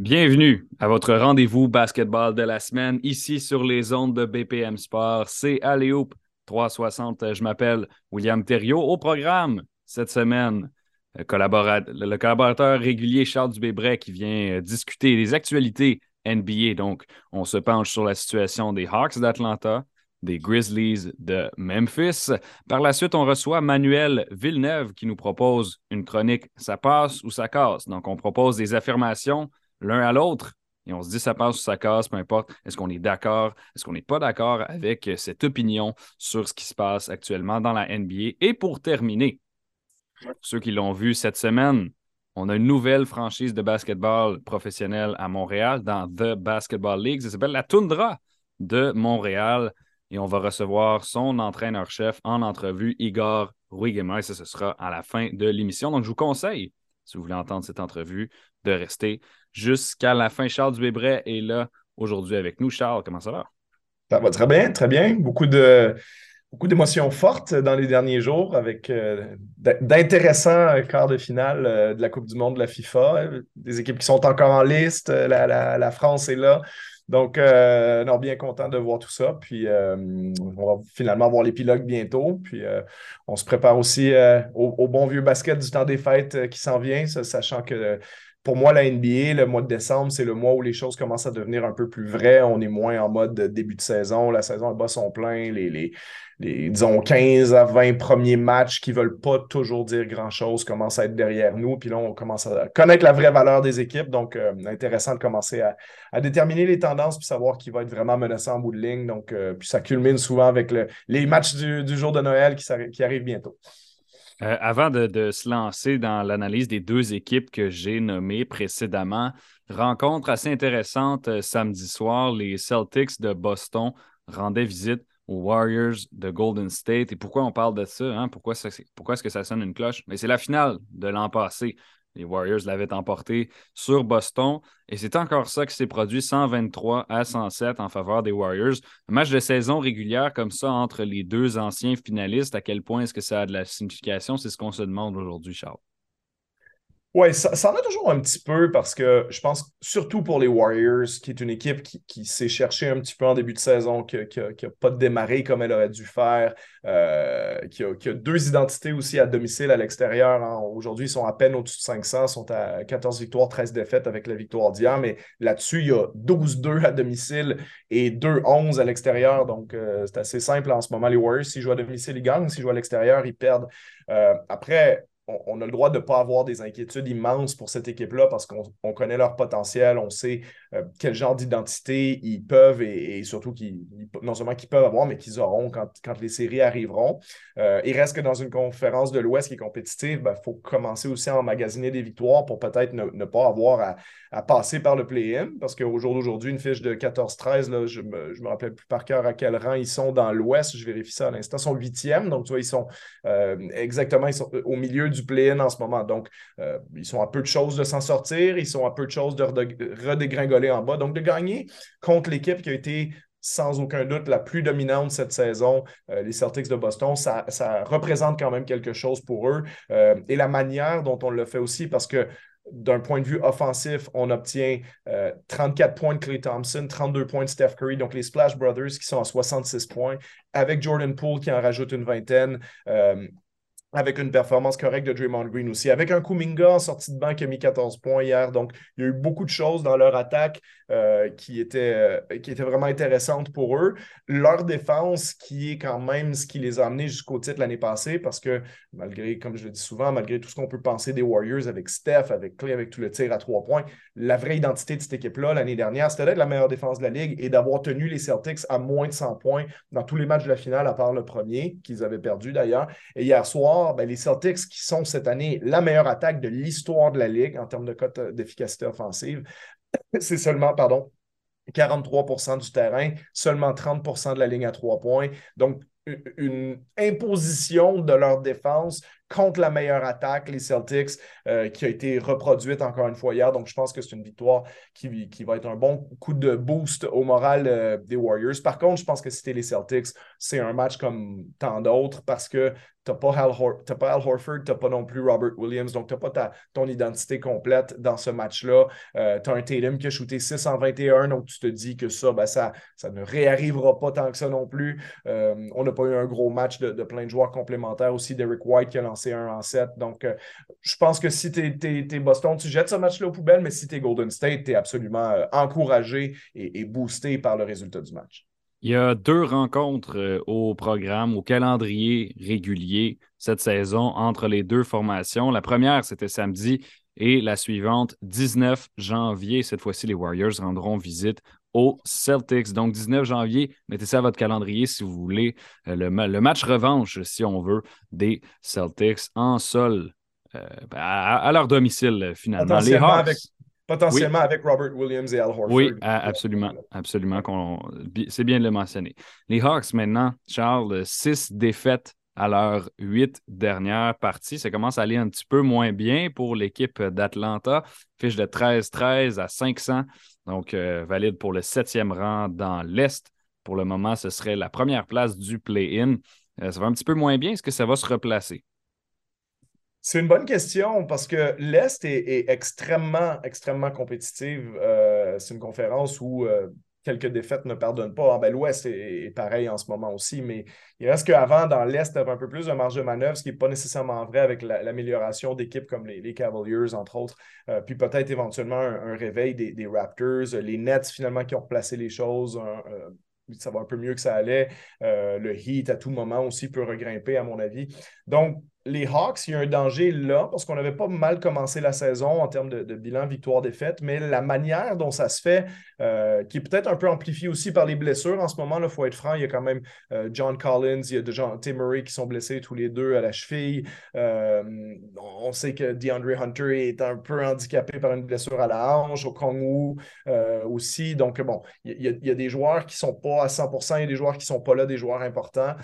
Bienvenue à votre rendez-vous basketball de la semaine, ici sur les ondes de BPM Sport. C'est Aléoup 360. Je m'appelle William Thériault. Au programme cette semaine, le, collaborateur, régulier Charles Dubébret qui vient euh, discuter des actualités NBA. Donc, on se penche sur la situation des Hawks d'Atlanta, des Grizzlies de Memphis. Par la suite, on reçoit Manuel Villeneuve qui nous propose une chronique Ça passe ou ça casse. Donc, on propose des affirmations l'un à l'autre. Et on se dit, ça passe ou ça casse, peu importe. Est-ce qu'on est d'accord? Est-ce qu'on n'est pas d'accord avec cette opinion sur ce qui se passe actuellement dans la NBA? Et pour terminer, ceux qui l'ont vu cette semaine, on a une nouvelle franchise de basketball professionnel à Montréal dans The Basketball League. Ça s'appelle la Tundra de Montréal. Et on va recevoir son entraîneur-chef en entrevue, Igor Ruigemer. Ça, ce sera à la fin de l'émission. Donc, je vous conseille, si vous voulez entendre cette entrevue, de rester jusqu'à la fin. Charles Dubébret est là aujourd'hui avec nous. Charles, comment ça va? Ça va très bien, très bien. Beaucoup de beaucoup d'émotions fortes dans les derniers jours avec euh, d'intéressants quarts de finale euh, de la Coupe du Monde de la FIFA. Des équipes qui sont encore en liste. La, France est là. Donc, euh, non, bien content de voir tout ça. Puis, on va finalement voir l'épilogue bientôt. Puis, on se prépare aussi au, au, bon vieux basket du temps des fêtes qui s'en vient, sachant que pour moi, la NBA, le mois de décembre, c'est le mois où les choses commencent à devenir un peu plus vraies. On est moins en mode début de saison. La saison, elle bat son plein. Les, les, disons, 15 à 20 premiers matchs qui ne veulent pas toujours dire grand-chose commencent à être derrière nous. Puis là, on commence à connaître la vraie valeur des équipes. Donc, euh, intéressant de commencer à, déterminer les tendances puis savoir qui va être vraiment menaçant en bout de ligne. Donc, euh, puis ça culmine souvent avec les matchs du, jour de Noël qui, qui arrivent bientôt. Euh, avant de, se lancer dans l'analyse des deux équipes que j'ai nommées précédemment, rencontre assez intéressante euh, samedi soir. Les Celtics de Boston rendaient visite aux Warriors de Golden State. Et pourquoi on parle de ça? Hein? Pourquoi, pourquoi est-ce que ça sonne une cloche? Mais c'est la finale de l'an passé. Les Warriors l'avaient emporté sur Boston. Et c'est encore ça qui s'est produit 123 à 107 en faveur des Warriors. Un match de saison régulière comme ça entre les deux anciens finalistes, à quel point est-ce que ça a de la signification? C'est ce qu'on se demande aujourd'hui, Charles. Oui, ça, en a toujours un petit peu parce que je pense, surtout pour les Warriors, qui est une équipe qui, s'est cherchée un petit peu en début de saison, qui n'a pas démarré comme elle aurait dû faire, euh, qui, a, deux identités aussi à domicile, à l'extérieur. Hein. Aujourd'hui, ils sont à peine au-dessus de 500, sont à 14 victoires, 13 défaites avec la victoire d'hier, mais là-dessus, il y a 12-2 à domicile et 2-11 à l'extérieur. Donc, euh, c'est assez simple en ce moment. Les Warriors, s'ils jouent à domicile, ils gagnent. S'ils jouent à l'extérieur, ils perdent. Euh, après, on, a le droit de ne pas avoir des inquiétudes immenses pour cette équipe-là parce qu'on connaît leur potentiel, on sait euh, quel genre d'identité ils peuvent et, surtout qu'ils, non seulement qu'ils peuvent avoir, mais qu'ils auront quand, les séries arriveront. Euh, il reste que dans une conférence de l'Ouest qui est compétitive, il ben, faut commencer aussi à emmagasiner des victoires pour peut-être ne, pas avoir à, passer par le play-in parce qu'au jour d'aujourd'hui, une fiche de 14-13, je ne me, me rappelle plus par cœur à quel rang ils sont dans l'Ouest, je vérifie ça à l'instant, ils sont huitièmes, donc tu vois, ils sont euh, exactement ils sont au milieu du play-in en ce moment. Donc, euh, ils sont à peu de choses de s'en sortir, ils sont à peu de choses de redégringoler en bas. Donc, de gagner contre l'équipe qui a été sans aucun doute la plus dominante cette saison, euh, les Celtics de Boston, ça, représente quand même quelque chose pour eux. Euh, et la manière dont on le fait aussi, parce que d'un point de vue offensif, on obtient 34 points de Clay Thompson, 32 points de Steph Curry, donc les Splash Brothers qui sont à 66 points, avec Jordan Poole qui en rajoute une vingtaine avec une performance correcte de Draymond Green aussi. Avec un Kuminga en sortie de banc qui a mis 14 points hier. Donc, il y a eu beaucoup de choses dans leur attaque euh, qui, étaient, euh, qui étaient vraiment intéressantes pour eux. Leur défense, qui est quand même ce qui les a amenés jusqu'au titre l'année passée, parce que malgré, comme je le dis souvent, malgré tout ce qu'on peut penser des Warriors avec Steph, avec Clay, avec tout le tir à trois points, la vraie identité de cette équipe-là l'année dernière, c'était d'être la meilleure défense de la Ligue et d'avoir tenu les Celtics à moins de 100 points dans tous les matchs de la finale, à part le premier, qu'ils avaient perdu d'ailleurs. Et hier soir, ben, les Celtics, qui sont cette année la meilleure attaque de l'histoire de la Ligue en termes de cote d'efficacité offensive, c'est seulement, pardon, 43% du terrain, seulement 30% de la ligne à trois points. Donc, une imposition de leur défense contre la meilleure attaque, les Celtics, euh, qui a été reproduite encore une fois hier. Donc, je pense que c'est une victoire qui, qui, va être un bon coup de boost au moral euh, des Warriors. Par contre, je pense que si c'était les Celtics, c'est un match comme tant d'autres parce que tu n'as pas, Al Horford, tu n'as pas non plus Robert Williams, donc tu n'as pas ton identité complète dans ce match-là. Euh, tu as un Tatum qui a shooté 6 en 21, donc tu te dis que ça, ben, ça, ça ne réarrivera pas tant que ça non plus. Euh, on n'a pas eu un gros match de, plein de joueurs complémentaires aussi. Derek White qui a lancé 1 en 7. Donc, euh, je pense que si tu es, Boston, tu jettes ce match-là aux poubelles, mais si tu es Golden State, tu es absolument encouragé et boosté par le résultat du match. Il y a deux rencontres euh, au programme, au calendrier régulier cette saison entre les deux formations. La première, c'était samedi et la suivante, 19 janvier. Cette fois-ci, les Warriors rendront visite aux Celtics. Donc, 19 janvier, mettez ça à votre calendrier si vous voulez. Euh, le, match revanche, si on veut, des Celtics en sol, euh, ben, à, leur domicile, finalement. Les Hawks. Potentiellement avec Robert Williams et Al Horford. Oui, absolument. Absolument. C'est bien de le mentionner. Les Hawks, maintenant, Charles, six défaites à leurs huit dernières parties. Ça commence à aller un petit peu moins bien pour l'équipe d'Atlanta. Fiche de 13-13 à 500. Donc, euh, valide pour le septième rang dans l'Est. Pour le moment, ce serait la première place du play-in. Euh, ça va un petit peu moins bien. Est-ce que ça va se replacer? C'est une bonne question parce que l'Est est, extrêmement, extrêmement compétitive. Euh, c'est une conférence où quelques défaites ne pardonnent pas. Ah, ben, L'Ouest est, pareil en ce moment aussi, mais il reste qu'avant, dans l'Est, avait un peu plus de marge de manœuvre, ce qui n'est pas nécessairement vrai avec l'amélioration d'équipes comme les, Cavaliers, entre autres. Euh, puis peut-être éventuellement un, réveil des, Raptors, les Nets finalement qui ont replacé les choses. ça va un peu mieux que ça allait. le Heat, à tout moment aussi, peut regrimper, à mon avis. Donc, les Hawks, il y a un danger là, parce qu'on n'avait pas mal commencé la saison en termes de, bilan victoire-défaite, mais la manière dont ça se fait, euh, qui est peut-être un peu amplifiée aussi par les blessures en ce moment, il faut être franc, il y a quand même euh, John Collins, il y a déjà Tim Murray qui sont blessés tous les deux à la cheville. Euh, on sait que DeAndre Hunter est un peu handicapé par une blessure à la hanche, au Kongwu aussi. Donc, bon, il y, a, il y, a, des joueurs qui ne sont pas à 100%, il y a des joueurs qui ne sont pas là, des joueurs importants.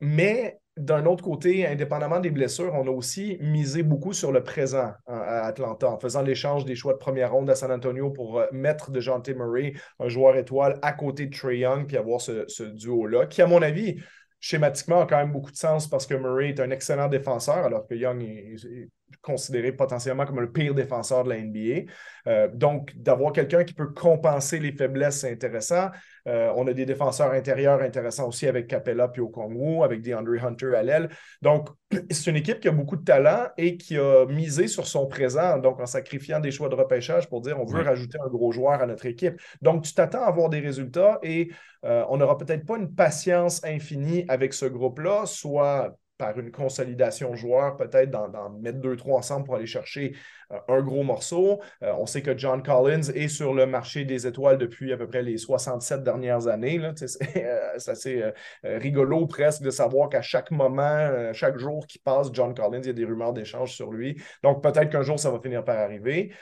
mais d'un autre côté, indépendamment des blessures, on a aussi misé beaucoup sur le présent à Atlanta en faisant l'échange des choix de première ronde à San Antonio pour euh, mettre de T. Murray, un joueur étoile, à côté de Trey Young, puis avoir ce duo-là, qui, à mon avis, schématiquement, a quand même beaucoup de sens parce que Murray est un excellent défenseur, alors que Young est, considéré potentiellement comme le pire défenseur de la NBA. Euh, donc, d'avoir quelqu'un qui peut compenser les faiblesses, c'est intéressant. Euh, on a des défenseurs intérieurs intéressants aussi avec Capella puis Okongwu, avec DeAndre Hunter à l'aile. Donc, c'est une équipe qui a beaucoup de talent et qui a misé sur son présent, donc en sacrifiant des choix de repêchage pour dire on veut rajouter un gros joueur à notre équipe. Donc, tu t'attends à avoir des résultats et euh, on n'aura peut-être pas une patience infinie avec ce groupe-là, soit par une consolidation joueur, peut-être d'en mettre deux, trois ensemble pour aller chercher euh, un gros morceau. Euh, on sait que John Collins est sur le marché des étoiles depuis à peu près les 67 dernières années. C'est assez rigolo presque de savoir qu'à chaque moment, chaque jour qui passe, John Collins, il y a des rumeurs d'échange sur lui. Donc peut-être qu'un jour, ça va finir par arriver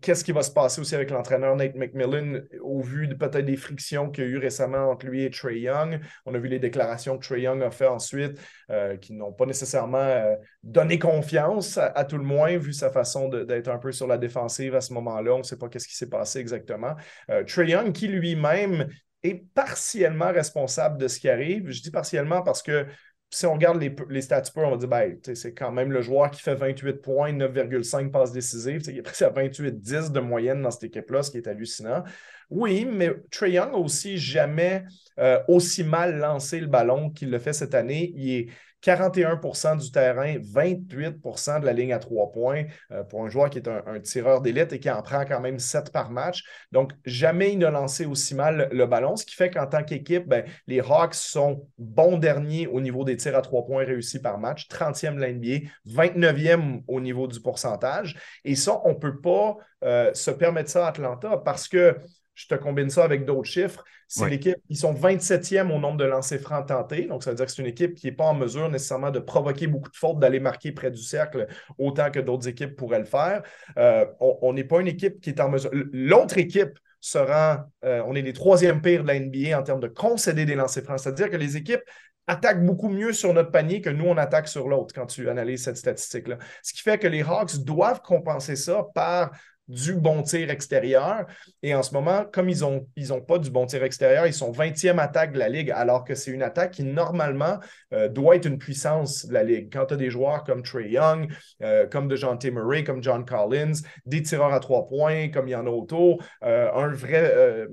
qu'est-ce qui va se passer aussi avec l'entraîneur Nate McMillan au vu de peut-être des frictions qu'il y a eu récemment entre lui et Trey Young? On a vu les déclarations que Trey Young a fait ensuite euh, qui n'ont pas nécessairement euh, donné confiance à, tout le moins vu sa façon d'être un peu sur la défensive à ce moment-là. On ne sait pas qu'est-ce qui s'est passé exactement. Euh, Trey Young qui lui-même est partiellement responsable de ce qui arrive. Je dis partiellement parce que si on regarde les, les stats on va dire ben, c'est quand même le joueur qui fait 28 points, 9,5 passes décisives. Il est presque à 28-10 de moyenne dans cette équipe-là, ce qui est hallucinant. Oui, mais Trey Young aussi jamais euh, aussi mal lancé le ballon qu'il le fait cette année. Il est 41% du terrain, 28% de la ligne à trois points euh, pour un joueur qui est un, tireur d'élite et qui en prend quand même 7 par match. Donc, jamais il n'a lancé aussi mal le, ballon, ce qui fait qu'en tant qu'équipe, ben, les Hawks sont bons derniers au niveau des tirs à trois points réussis par match, 30e de la NBA, 29e au niveau du pourcentage. Et ça, on ne peut pas euh, se permettre ça à Atlanta parce que je te combine ça avec d'autres chiffres. C'est l'équipe, ils sont 27e au nombre de lancers francs tentés. Donc, ça veut dire que c'est une équipe qui n'est pas en mesure nécessairement de provoquer beaucoup de fautes, d'aller marquer près du cercle autant que d'autres équipes pourraient le faire. Euh, on n'est pas une équipe qui est en mesure. L'autre équipe sera, euh, on est les troisièmes pires de la NBA en termes de concéder des lancers francs. C'est-à-dire que les équipes attaquent beaucoup mieux sur notre panier que nous, on attaque sur l'autre quand tu analyses cette statistique-là. Ce qui fait que les Hawks doivent compenser ça par du bon tir extérieur. Et en ce moment, comme ils n'ont ils ont pas du bon tir extérieur, ils sont 20e attaque de la Ligue, alors que c'est une attaque qui, normalement, euh, doit être une puissance de la Ligue. Quand tu as des joueurs comme Trey Young, euh, comme DeJounte Murray, comme John Collins, des tireurs à trois points, comme il y en a autour, euh, un vrai,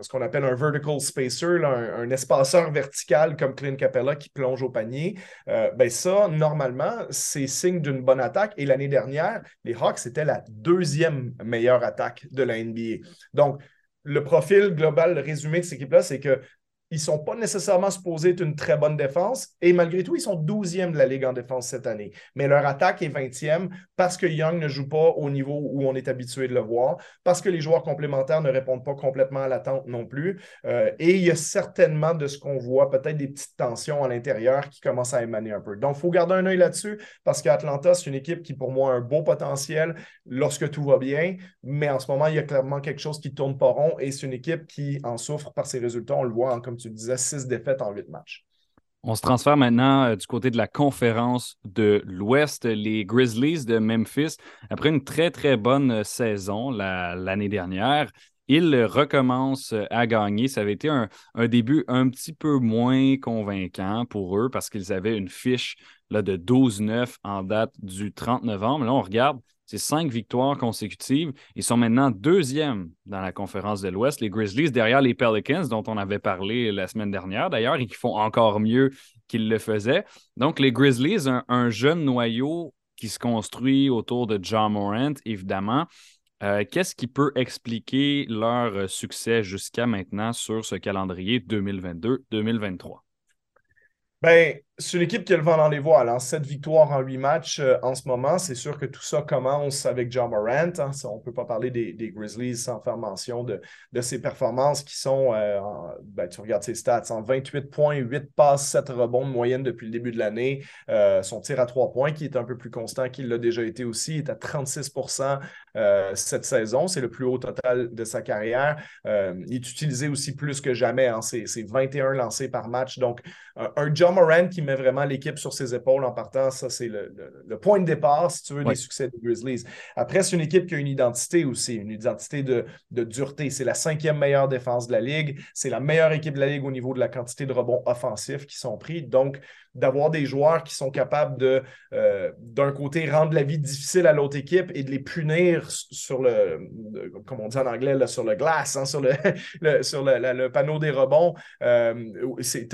ce qu'on appelle un vertical spacer, un, espaceur vertical comme Clint Capella qui plonge au panier, ben ça, normalement, c'est signe d'une bonne attaque. Et l'année dernière, les Hawks, c'était la deuxième meilleure attaque de la NBA. Donc, le profil global, le résumé de cette équipe-là, c'est que ils ne sont pas nécessairement supposés être une très bonne défense. Et malgré tout, ils sont 12e de la Ligue en défense cette année. Mais leur attaque est 20e parce que Young ne joue pas au niveau où on est habitué de le voir, parce que les joueurs complémentaires ne répondent pas complètement à l'attente non plus. Euh, et il y a certainement de ce qu'on voit, peut-être des petites tensions à l'intérieur qui commencent à émaner un peu. Donc, il faut garder un œil là-dessus parce qu'Atlanta, c'est une équipe qui, pour moi, a un beau potentiel lorsque tout va bien. Mais en ce moment, il y a clairement quelque chose qui ne tourne pas rond et c'est une équipe qui en souffre par ses résultats. On le voit, comme tu tu disais, six défaites en huit matchs. On se transfère maintenant euh, du côté de la conférence de l'Ouest. Les Grizzlies de Memphis, après une très, très bonne euh, saison l'année dernière, ils recommencent à gagner. Ça avait été un, début un petit peu moins convaincant pour eux parce qu'ils avaient une fiche là, de 12-9 en date du 30 novembre. Là, on regarde, c'est cinq victoires consécutives. Ils sont maintenant deuxièmes dans la conférence de l'Ouest. Les Grizzlies derrière les Pelicans, dont on avait parlé la semaine dernière d'ailleurs, et qui font encore mieux qu'ils le faisaient. Donc, les Grizzlies, un, jeune noyau qui se construit autour de John Morant, évidemment. Euh, qu'est-ce qui peut expliquer leur succès jusqu'à maintenant sur ce calendrier 2022-2023? Ben, c'est une équipe qui a le vent dans les voiles. Hein. Sept victoires en huit matchs euh, en ce moment. C'est sûr que tout ça commence avec John Morant. Hein. on ne peut pas parler des, Grizzlies sans faire mention de, ses performances qui sont, euh, ben, tu regardes ses stats, en 28 points, 8 passes, 7 rebonds de moyenne depuis le début de l'année. Euh, son tir à 3 points, qui est un peu plus constant qu'il l'a déjà été aussi, est à 36% cette saison. C'est le plus haut total de sa carrière. il est utilisé aussi plus que jamais. Hein. C'est 21 lancés par match. Donc, un John Morant qui met vraiment l'équipe sur ses épaules en partant. Ça, c'est le, point de départ, si tu veux, des succès des Grizzlies. Après, c'est une équipe qui a une identité aussi, une identité de, de dureté. C'est la cinquième meilleure défense de la Ligue. C'est la meilleure équipe de la Ligue au niveau de la quantité de rebonds offensifs qui sont pris. Donc, d'avoir des joueurs qui sont capables de, euh, d'un côté, rendre la vie difficile à l'autre équipe et de les punir sur le, comme on dit en anglais, là, sur le glace, hein, sur, le, sur le, panneau des rebonds. Euh,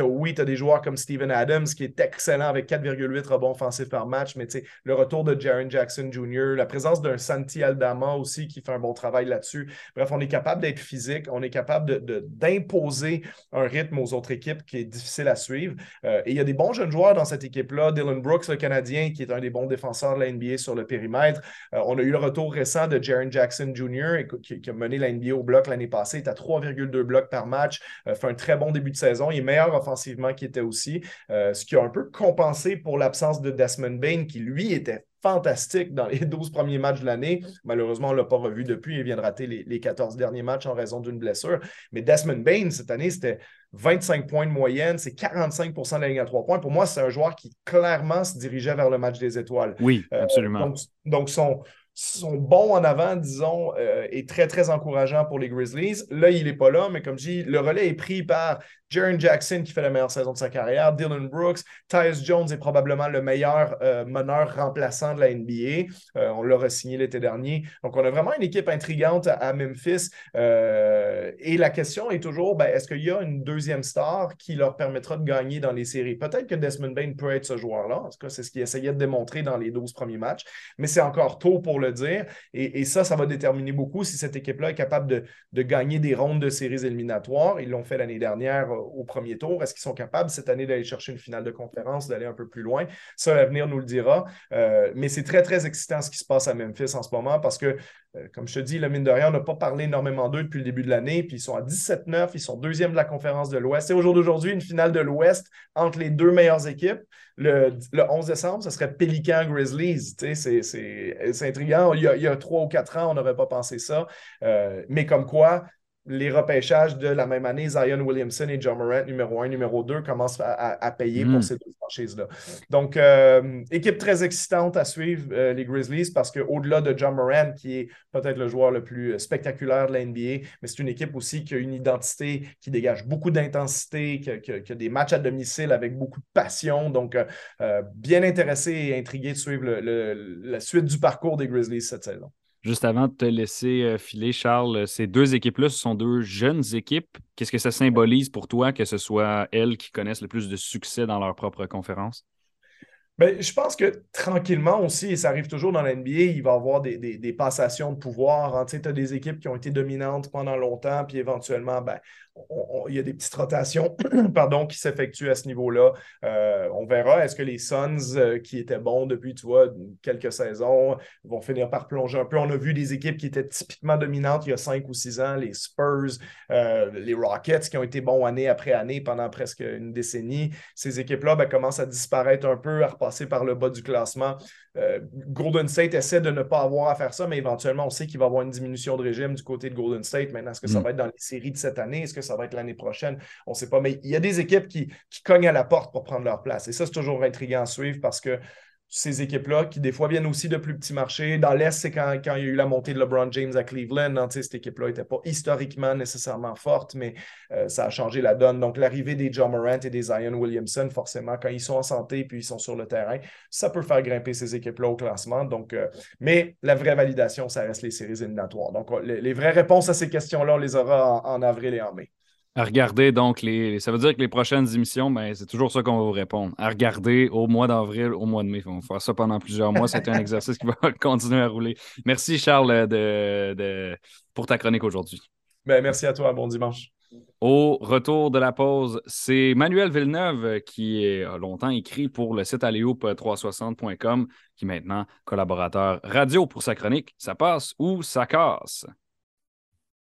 oui, tu as des joueurs comme Steven Adams qui est excellent avec 4,8 rebonds offensifs par match, mais le retour de Jaron Jackson Jr., la présence d'un Santi Aldama aussi qui fait un bon travail là-dessus. Bref, on est capable d'être physique, on est capable de, d'imposer un rythme aux autres équipes qui est difficile à suivre. Euh, et il y a des bons jeunes joueurs dans cette équipe-là. Dylan Brooks, le Canadien, qui est un des bons défenseurs de la NBA sur le périmètre. Euh, on a eu le retour récent de Jaron Jackson Jr., qui, a mené la NBA au bloc l'année passée. Est à 3,2 blocs par match. Euh, fait un très bon début de saison. Il est meilleur offensivement qu'il était aussi, euh, ce qui a un peu compensé pour l'absence de Desmond Bain, qui lui était fantastique dans les 12 premiers matchs de l'année. Malheureusement, on ne l'a pas revu depuis. Il vient de rater les, les 14 derniers matchs en raison d'une blessure. Mais Desmond Bain, cette année, c'était 25 points de moyenne, c'est 45 de la ligne à 3 points. Pour moi, c'est un joueur qui clairement se dirigeait vers le match des étoiles. Oui, euh, absolument. donc, donc, son, son bon en avant, disons, euh, est très, très encourageant pour les Grizzlies. Là, il n'est pas là, mais comme je dis, le relais est pris par Jaron Jackson qui fait la meilleure saison de sa carrière, Dylan Brooks, Tyus Jones est probablement le meilleur euh, meneur remplaçant de la NBA. Euh, on l'a signé l'été dernier. Donc, on a vraiment une équipe intrigante à, Memphis. Euh, et la question est toujours, ben, est-ce qu'il y a une deuxième star qui leur permettra de gagner dans les séries? Peut-être que Desmond Bain peut être ce joueur-là. En tout cas, c'est ce qu'il essayait de démontrer dans les 12 premiers matchs. Mais c'est encore tôt pour le dire. Et, ça, ça va déterminer beaucoup si cette équipe-là est capable de gagner des rondes de séries éliminatoires. Ils l'ont fait l'année dernière au premier tour? Est-ce qu'ils sont capables cette année d'aller chercher une finale de conférence, d'aller un peu plus loin? Ça, l'avenir nous le dira. Euh, mais c'est très, très excitant ce qui se passe à Memphis en ce moment parce que, euh, comme je te dis, le mine de rien, on n'a pas parlé énormément d'eux depuis le début de l'année. Puis ils sont à 17-9, ils sont deuxième de la conférence de l'Ouest. Et au jour d'aujourd'hui, une finale de l'Ouest entre les deux meilleures équipes. Le, 11 décembre, ce serait Pelican Grizzlies. C'est intriguant. Il y, a, trois ou quatre ans, on n'aurait pas pensé ça. Euh, mais comme quoi, les repêchages de la même année, Zion Williamson et John Morant, numéro 1, numéro 2, commencent à, payer pour hmm. ces deux franchises-là. Donc, euh, équipe très excitante à suivre, euh, les Grizzlies, parce qu'au-delà de John Morant, qui est peut-être le joueur le plus spectaculaire de la NBA, mais c'est une équipe aussi qui a une identité, qui dégage beaucoup d'intensité, qui, a des matchs à domicile avec beaucoup de passion. Donc, euh, bien intéressé et intrigué de suivre la suite du parcours des Grizzlies cette saison. Juste avant de te laisser euh, filer, Charles, ces deux équipes-là, ce sont deux jeunes équipes. Qu'est-ce que ça symbolise pour toi que ce soit elles qui connaissent le plus de succès dans leur propre conférence? Ben, je pense que tranquillement aussi, et ça arrive toujours dans l'NBA, il va y avoir des, passations de pouvoir. Hein. Tu as des équipes qui ont été dominantes pendant longtemps, puis éventuellement, ben, il y a des petites rotations pardon, qui s'effectuent à ce niveau-là. Euh, on verra. Est-ce que les Suns, euh, qui étaient bons depuis, tu vois, quelques saisons, vont finir par plonger un peu? On a vu des équipes qui étaient typiquement dominantes il y a cinq ou six ans, les Spurs, euh, les Rockets, qui ont été bons année après année pendant presque une décennie. Ces équipes-là ben, commencent à disparaître un peu, à repasser par le bas du classement. Golden State essaie de ne pas avoir à faire ça, mais éventuellement, on sait qu'il va y avoir une diminution de régime du côté de Golden State. Maintenant, est-ce que ça mm. va être dans les séries de cette année? Est-ce que ça va être l'année prochaine. On ne sait pas. Mais il y a des équipes qui, qui cognent à la porte pour prendre leur place. Et ça, c'est toujours intriguant à suivre parce que ces équipes-là, qui des fois viennent aussi de plus petits marchés. Dans l'Est, c'est quand, il y a eu la montée de LeBron James à Cleveland. Hein, cette équipe-là n'était pas historiquement nécessairement forte, mais euh, ça a changé la donne. Donc, l'arrivée des John Morant et des Zion Williamson, forcément, quand ils sont en santé puis ils sont sur le terrain, ça peut faire grimper ces équipes-là au classement. Euh, mais la vraie validation, ça reste les séries éliminatoires. Donc, les, vraies réponses à ces questions-là, on les aura en avril et en mai. À regarder, donc, les, ça veut dire que les prochaines émissions, ben, c'est toujours ça qu'on va vous répondre. À regarder au mois d'avril, au mois de mai. On va faire ça pendant plusieurs mois. C'est un exercice qui va continuer à rouler. Merci, Charles, de, pour ta chronique aujourd'hui. Ben, merci à toi. Bon dimanche. Au retour de la pause, c'est Manuel Villeneuve qui a longtemps écrit pour le site aléoup360.com, qui est maintenant collaborateur radio pour sa chronique. Ça passe ou ça casse?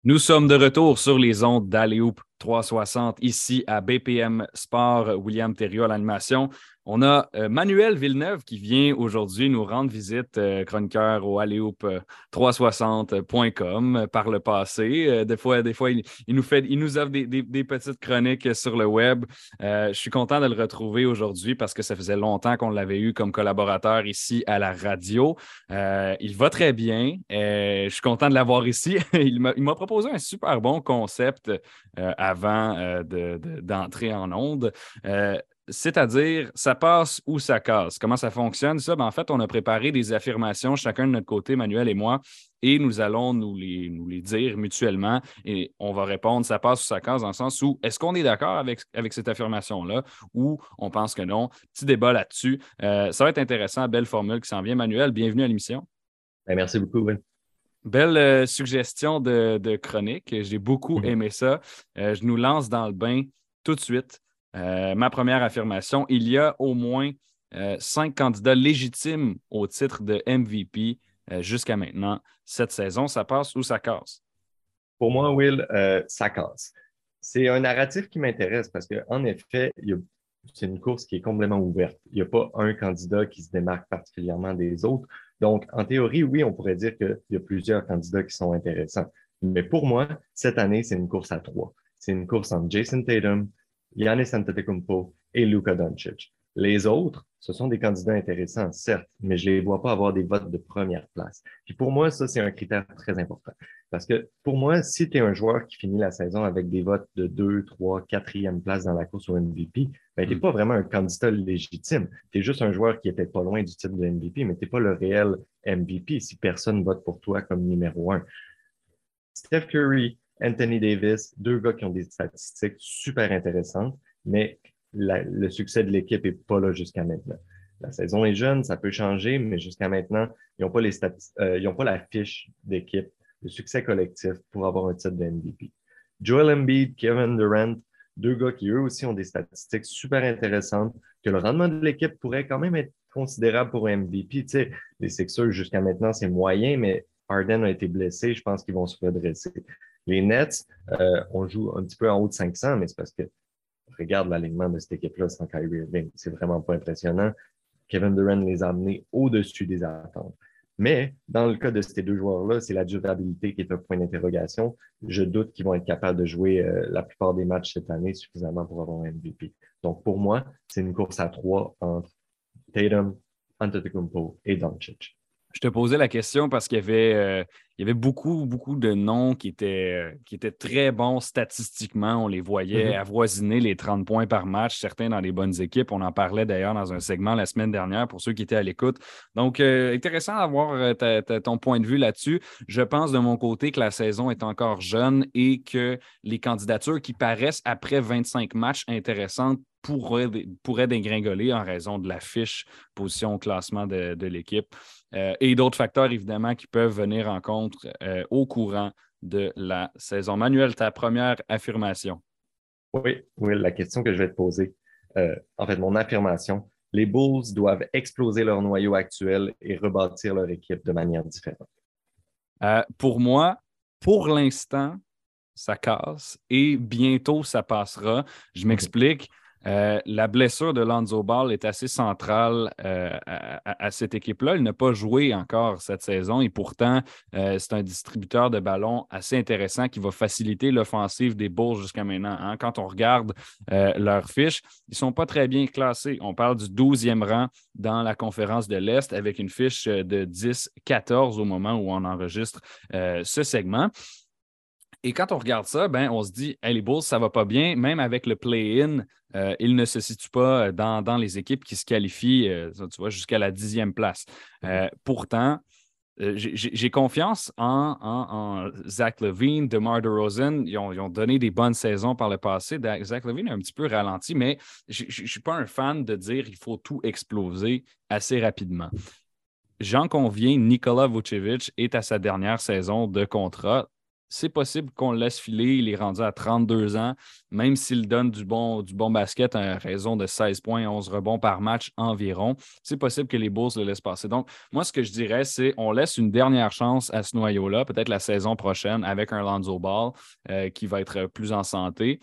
Nous sommes de retour sur les ondes d'Aléoup 360 ici à BPM Sport, William Thériault à l'animation. On a euh, Manuel Villeneuve qui vient aujourd'hui nous rendre visite, euh, chroniqueur au aléoup360.com euh, par le passé. des fois, des fois il, nous fait, il nous offre des, petites chroniques sur le web. je suis content de le retrouver aujourd'hui parce que ça faisait longtemps qu'on l'avait eu comme collaborateur ici à la radio. il va très bien. je suis content de l'avoir ici. il m'a proposé un super bon concept avant d'entrer en onde c'est-à-dire, ça passe ou ça casse. Comment ça fonctionne, ça? Ben, en fait, on a préparé des affirmations, chacun de notre côté, Manuel et moi, et nous allons nous les, dire mutuellement et on va répondre ça passe ou ça casse dans le sens où est-ce qu'on est, d'accord avec, avec cette affirmation-là ou on pense que non? Petit débat là-dessus. Euh, ça va être intéressant, belle formule qui s'en vient. Manuel, bienvenue à l'émission. Ben, merci beaucoup, oui. Belle euh, suggestion de, chronique. J'ai beaucoup aimé ça. Euh, je nous lance dans le bain tout de suite. Euh, ma première affirmation, il y a au moins cinq candidats légitimes au titre de MVP jusqu'à maintenant. Cette saison, ça passe ou ça casse? Pour moi, Will, ça casse. C'est un narratif qui m'intéresse parce qu'en effet, c'est une course qui est complètement ouverte. Il n'y a pas un candidat qui se démarque particulièrement des autres. Donc, en théorie, oui, on pourrait dire qu'il y a plusieurs candidats qui sont intéressants. Mais pour moi, cette année, c'est une course à trois. C'est une course entre Jason Tatum, Yannis Antetokounmpo et Luka Doncic. Les autres, ce sont des candidats intéressants, certes, mais je les vois pas avoir des votes de première place. Puis pour moi, ça, c'est un critère très important. Parce que pour moi, si tu es un joueur qui finit la saison avec des votes de 2, 3, 4e place dans la course au MVP, ben, tu n'es mm. pas vraiment un candidat légitime. Tu es juste un joueur qui était pas loin du titre de MVP, mais tu n'es pas le réel MVP si personne vote pour toi comme numéro un. Steph Curry, Anthony Davis, deux gars qui ont des statistiques super intéressantes, mais le succès de l'équipe n'est pas là jusqu'à maintenant. La saison est jeune, ça peut changer, mais jusqu'à maintenant, ils n'ont pas, les euh, ils pas la fiche d'équipe, de succès collectif pour avoir un titre de MVP. Joel Embiid, Kevin Durant, deux gars qui eux aussi ont des statistiques super intéressantes, que le rendement de l'équipe pourrait quand même être considérable pour MVP. Tu sais, les Sixers, jusqu'à maintenant, c'est moyen, mais Harden a été blessé, je pense qu'ils vont se redresser. Les Nets, euh, on joue un petit peu en haut de 500, mais c'est parce que regarde l'alignement de cette équipe-là sans Kyrie Irving. C'est vraiment pas impressionnant. Kevin Durant les a amenés au-dessus des attentes. Mais dans le cas de ces deux joueurs-là, c'est la durabilité qui est un point d'interrogation. Je doute qu'ils vont être capables de jouer euh, la plupart des matchs cette année suffisamment pour avoir un MVP. Donc pour moi, c'est une course à trois entre Tatum, Antetokounmpo et Doncic. Je te posais la question parce qu'il y avait, euh, il y avait beaucoup, beaucoup de noms qui étaient, euh, qui étaient très bons statistiquement. On les voyait mm-hmm. avoisiner les 30 points par match, certains dans les bonnes équipes. On en parlait d'ailleurs dans un segment la semaine dernière pour ceux qui étaient à l'écoute. Donc, euh, intéressant d'avoir ton point de vue là-dessus. Je pense de mon côté que la saison est encore jeune et que les candidatures qui paraissent après 25 matchs intéressantes pourrait, pourrait dégringoler en raison de la fiche position au classement de, l'équipe euh, et d'autres facteurs, évidemment, qui peuvent venir en compte euh, au courant de la saison. Manuel, ta première affirmation. Oui, oui, la question que je vais te poser, euh, en fait, mon affirmation, les Bulls doivent exploser leur noyau actuel et rebâtir leur équipe de manière différente. pour moi, pour l'instant, ça casse et bientôt ça passera. Je m'explique. Euh, la blessure de Lonzo Ball est assez centrale euh, à, cette équipe-là. Il n'a pas joué encore cette saison et pourtant, euh, c'est un distributeur de ballons assez intéressant qui va faciliter l'offensive des Bulls jusqu'à maintenant. Hein. Quand on regarde leurs fiches, ils ne sont pas très bien classés. On parle du 12e rang dans la conférence de l'Est avec une fiche de 10-14 au moment où on enregistre ce segment. Et quand on regarde ça, ben, on se dit, les Bulls, ça va pas bien. Même avec le play-in, euh, ils ne se situent pas dans, les équipes qui se qualifient, euh, tu vois, jusqu'à la dixième place. Euh, pourtant, j'ai confiance en, Zach Levine, DeMar DeRozan. Ils ont, ils ont, donné des bonnes saisons par le passé. Zach Levine est un petit peu ralenti, mais je ne suis pas un fan de dire qu'il faut tout exploser assez rapidement. J'en conviens, Nikola Vucevic est à sa dernière saison de contrat c'est possible qu'on le laisse filer. Il est rendu à 32 ans, même s'il donne du bon, du bon basket à raison de 16 points, 11 rebonds par match environ. C'est possible que les Bulls le laissent passer. Donc, moi, ce que je dirais, c'est on laisse une dernière chance à ce noyau-là, peut-être la saison prochaine, avec un Lonzo Ball euh, qui va être plus en santé.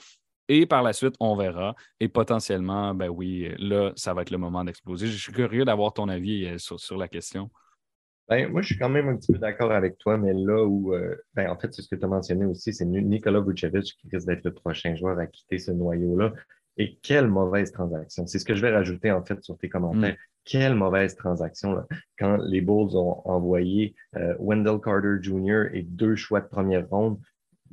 Et par la suite, on verra. Et potentiellement, ben oui, là, ça va être le moment d'exploser. Je suis curieux d'avoir ton avis euh, sur la question. Ben, moi, je suis quand même un petit peu d'accord avec toi, mais là où, euh, ben, en fait, c'est ce que tu as mentionné aussi, c'est Nikola Vucevic qui risque d'être le prochain joueur à quitter ce noyau-là. Et quelle mauvaise transaction. C'est ce que je vais rajouter, en fait, sur tes commentaires. Mm. Quelle mauvaise transaction, là. Quand les Bulls ont envoyé euh, Wendell Carter Jr. et deux choix de première ronde,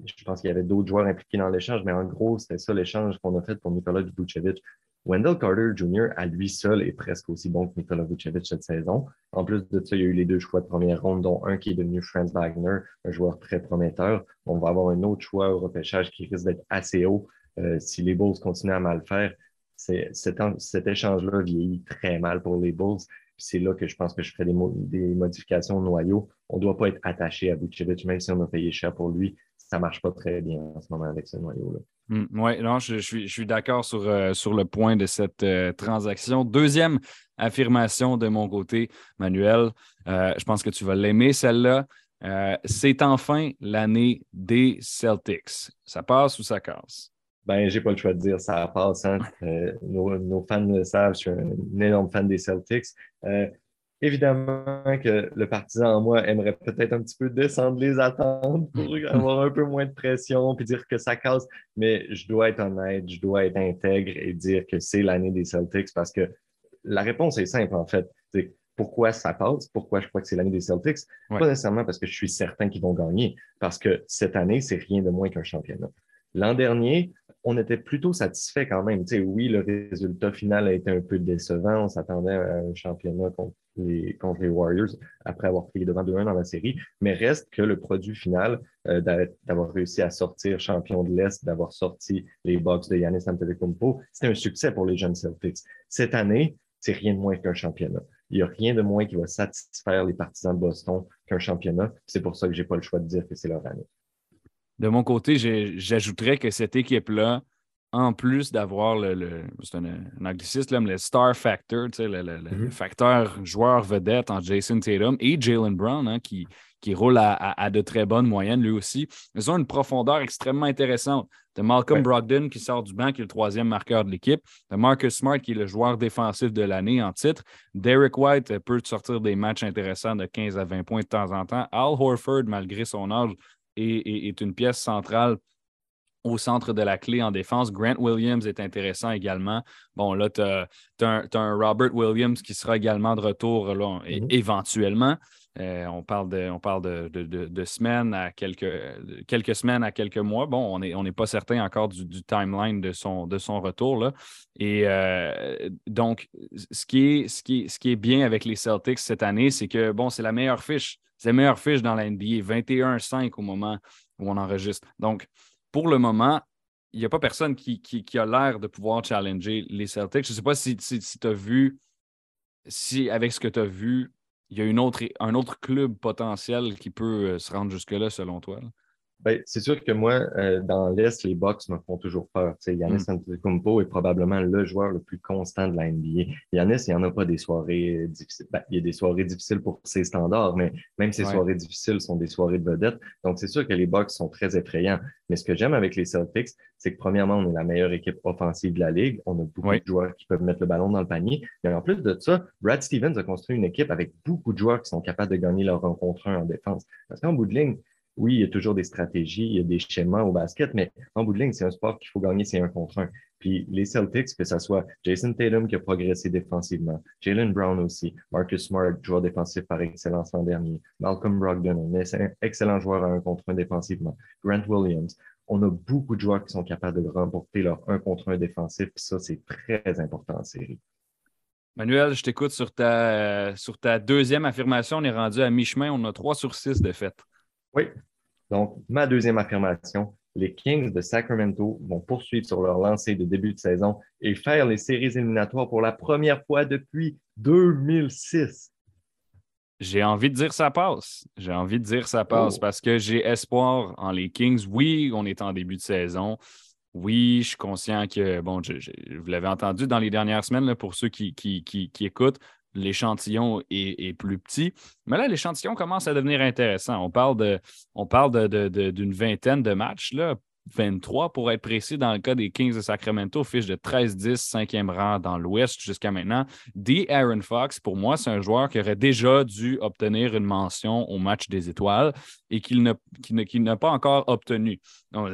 je pense qu'il y avait d'autres joueurs impliqués dans l'échange, mais en gros, c'était ça l'échange qu'on a fait pour Nikola Vucevic. Wendell Carter Jr., à lui seul, est presque aussi bon que Nikola Vucevic cette saison. En plus de ça, il y a eu les deux choix de première ronde, dont un qui est devenu Franz Wagner, un joueur très prometteur. On va avoir un autre choix au repêchage qui risque d'être assez haut euh, si les Bulls continuent à mal faire. Cet, cet échange-là vieillit très mal pour les Bulls. C'est là que je pense que je ferai des, des modifications au noyau. On ne doit pas être attaché à Vucevic, même si on a payé cher pour lui. Ça ne marche pas très bien en ce moment avec ce noyau-là. Hmm, oui, non, je, suis, d'accord sur, euh, sur le point de cette euh, transaction. Deuxième affirmation de mon côté, Manuel, euh, je pense que tu vas l'aimer, celle-là. c'est enfin l'année des Celtics. Ça passe ou ça casse? Ben, j'ai pas le choix de dire ça passe. Hein. nos, nos, fans le savent, je suis un, énorme fan des Celtics. Évidemment que le partisan en moi aimerait peut-être un petit peu descendre les attentes pour avoir un peu moins de pression puis dire que ça casse, mais je dois être honnête, je dois être intègre et dire que c'est l'année des Celtics parce que la réponse est simple en fait. C'est pourquoi ça passe, pourquoi je crois que c'est l'année des Celtics? Pas nécessairement parce que je suis certain qu'ils vont gagner, parce que cette année, c'est rien de moins qu'un championnat. L'an dernier, on était plutôt satisfait quand même. Tu sais, oui, le résultat final a été un peu décevant. On s'attendait à un championnat contre les, contre les Warriors après avoir pris devant 2-1 dans la série. Mais reste que le produit final euh, d'avoir réussi à sortir champion de l'Est, d'avoir sorti les Bucks de Yannis Antetokounmpo, c'était un succès pour les jeunes Celtics. Cette année, c'est rien de moins qu'un championnat. Il n'y a rien de moins qui va satisfaire les partisans de Boston qu'un championnat. C'est pour ça que j'ai pas le choix de dire que c'est leur année. De mon côté, j'ajouterais que cette équipe-là, en plus d'avoir le, c'est un, anglicisme, le star factor, le, mm-hmm. facteur joueur vedette en Jason Tatum et Jalen Brown, hein, qui, qui roule à, de très bonnes moyennes lui aussi. Ils ont une profondeur extrêmement intéressante. Tu Malcolm Brogdon qui sort du banc, qui est le troisième marqueur de l'équipe. Tu Marcus Smart qui est le joueur défensif de l'année en titre. Derek White peut sortir des matchs intéressants de 15 à 20 points de temps en temps. Al Horford, malgré son âge, est une pièce centrale au centre de la clé en défense. Grant Williams est intéressant également. Bon, là, tu as, un Robert Williams qui sera également de retour là, mm-hmm. éventuellement. Euh, on parle, de, on parle de, semaines à quelques, quelques semaines à quelques mois. Bon, on n'est on pas certain encore du, timeline de son, de son retour. Là. Et euh, donc, ce qui, est, ce, qui ce qui est bien avec les Celtics cette année, c'est que bon, c'est la meilleure fiche. C'est la meilleure fiche dans la NBA, 21-5 au moment où on enregistre. Donc, pour le moment, il n'y a pas personne qui, a l'air de pouvoir challenger les Celtics. Je ne sais pas si, tu as vu, si avec ce que tu as vu, il y a une autre, un autre club potentiel qui peut euh, se rendre jusque-là, selon toi. Ben, c'est sûr que moi, euh, dans l'Est, les Bucks me font toujours peur. Yannis mm. Antetokounmpo est probablement le joueur le plus constant de la NBA. Yannis, il n'y en a pas des soirées difficiles. Ben, il y a des soirées difficiles pour ses standards, mais même ces soirées difficiles sont des soirées de vedette. Donc, c'est sûr que les Bucks sont très effrayants. Mais ce que j'aime avec les Celtics, c'est que premièrement, on est la meilleure équipe offensive de la Ligue. On a beaucoup de joueurs qui peuvent mettre le ballon dans le panier. Mais en plus de ça, Brad Stevens a construit une équipe avec beaucoup de joueurs qui sont capables de gagner leur rencontre en défense. Parce qu'en bout de ligne, oui, il y a toujours des stratégies, il y a des schémas au basket, mais en bout de ligne, c'est un sport qu'il faut gagner, c'est un contre un. Puis les Celtics, que ce soit Jason Tatum qui a progressé défensivement, Jalen Brown aussi, Marcus Smart, joueur défensif par excellence l'an dernier, Malcolm Brogdon, un excellent joueur à un contre un défensivement, Grant Williams. On a beaucoup de joueurs qui sont capables de remporter leur un contre un défensif, puis ça, c'est très important en série. Manuel, je t'écoute sur ta, sur ta deuxième affirmation. On est rendu à mi-chemin. On a trois sur six de fait. Oui, donc, ma deuxième affirmation, les Kings de Sacramento vont poursuivre sur leur lancée de début de saison et faire les séries éliminatoires pour la première fois depuis 2006. J'ai envie de dire ça passe. J'ai envie de dire ça passe oh. parce que j'ai espoir en les Kings. Oui, on est en début de saison. Oui, je suis conscient que, bon, vous l'avez entendu dans les dernières semaines, pour ceux qui, qui, qui écoutent, l'échantillon est, plus petit. Mais là, l'échantillon commence à devenir intéressant. On parle, de, parle d'une vingtaine de matchs, là, 23 pour être précis dans le cas des Kings de Sacramento, fiche de 13-10, cinquième rang dans l'Ouest jusqu'à maintenant. D. Aaron Fox, pour moi, c'est un joueur qui aurait déjà dû obtenir une mention au match des étoiles et qu'il n'a pas encore obtenu.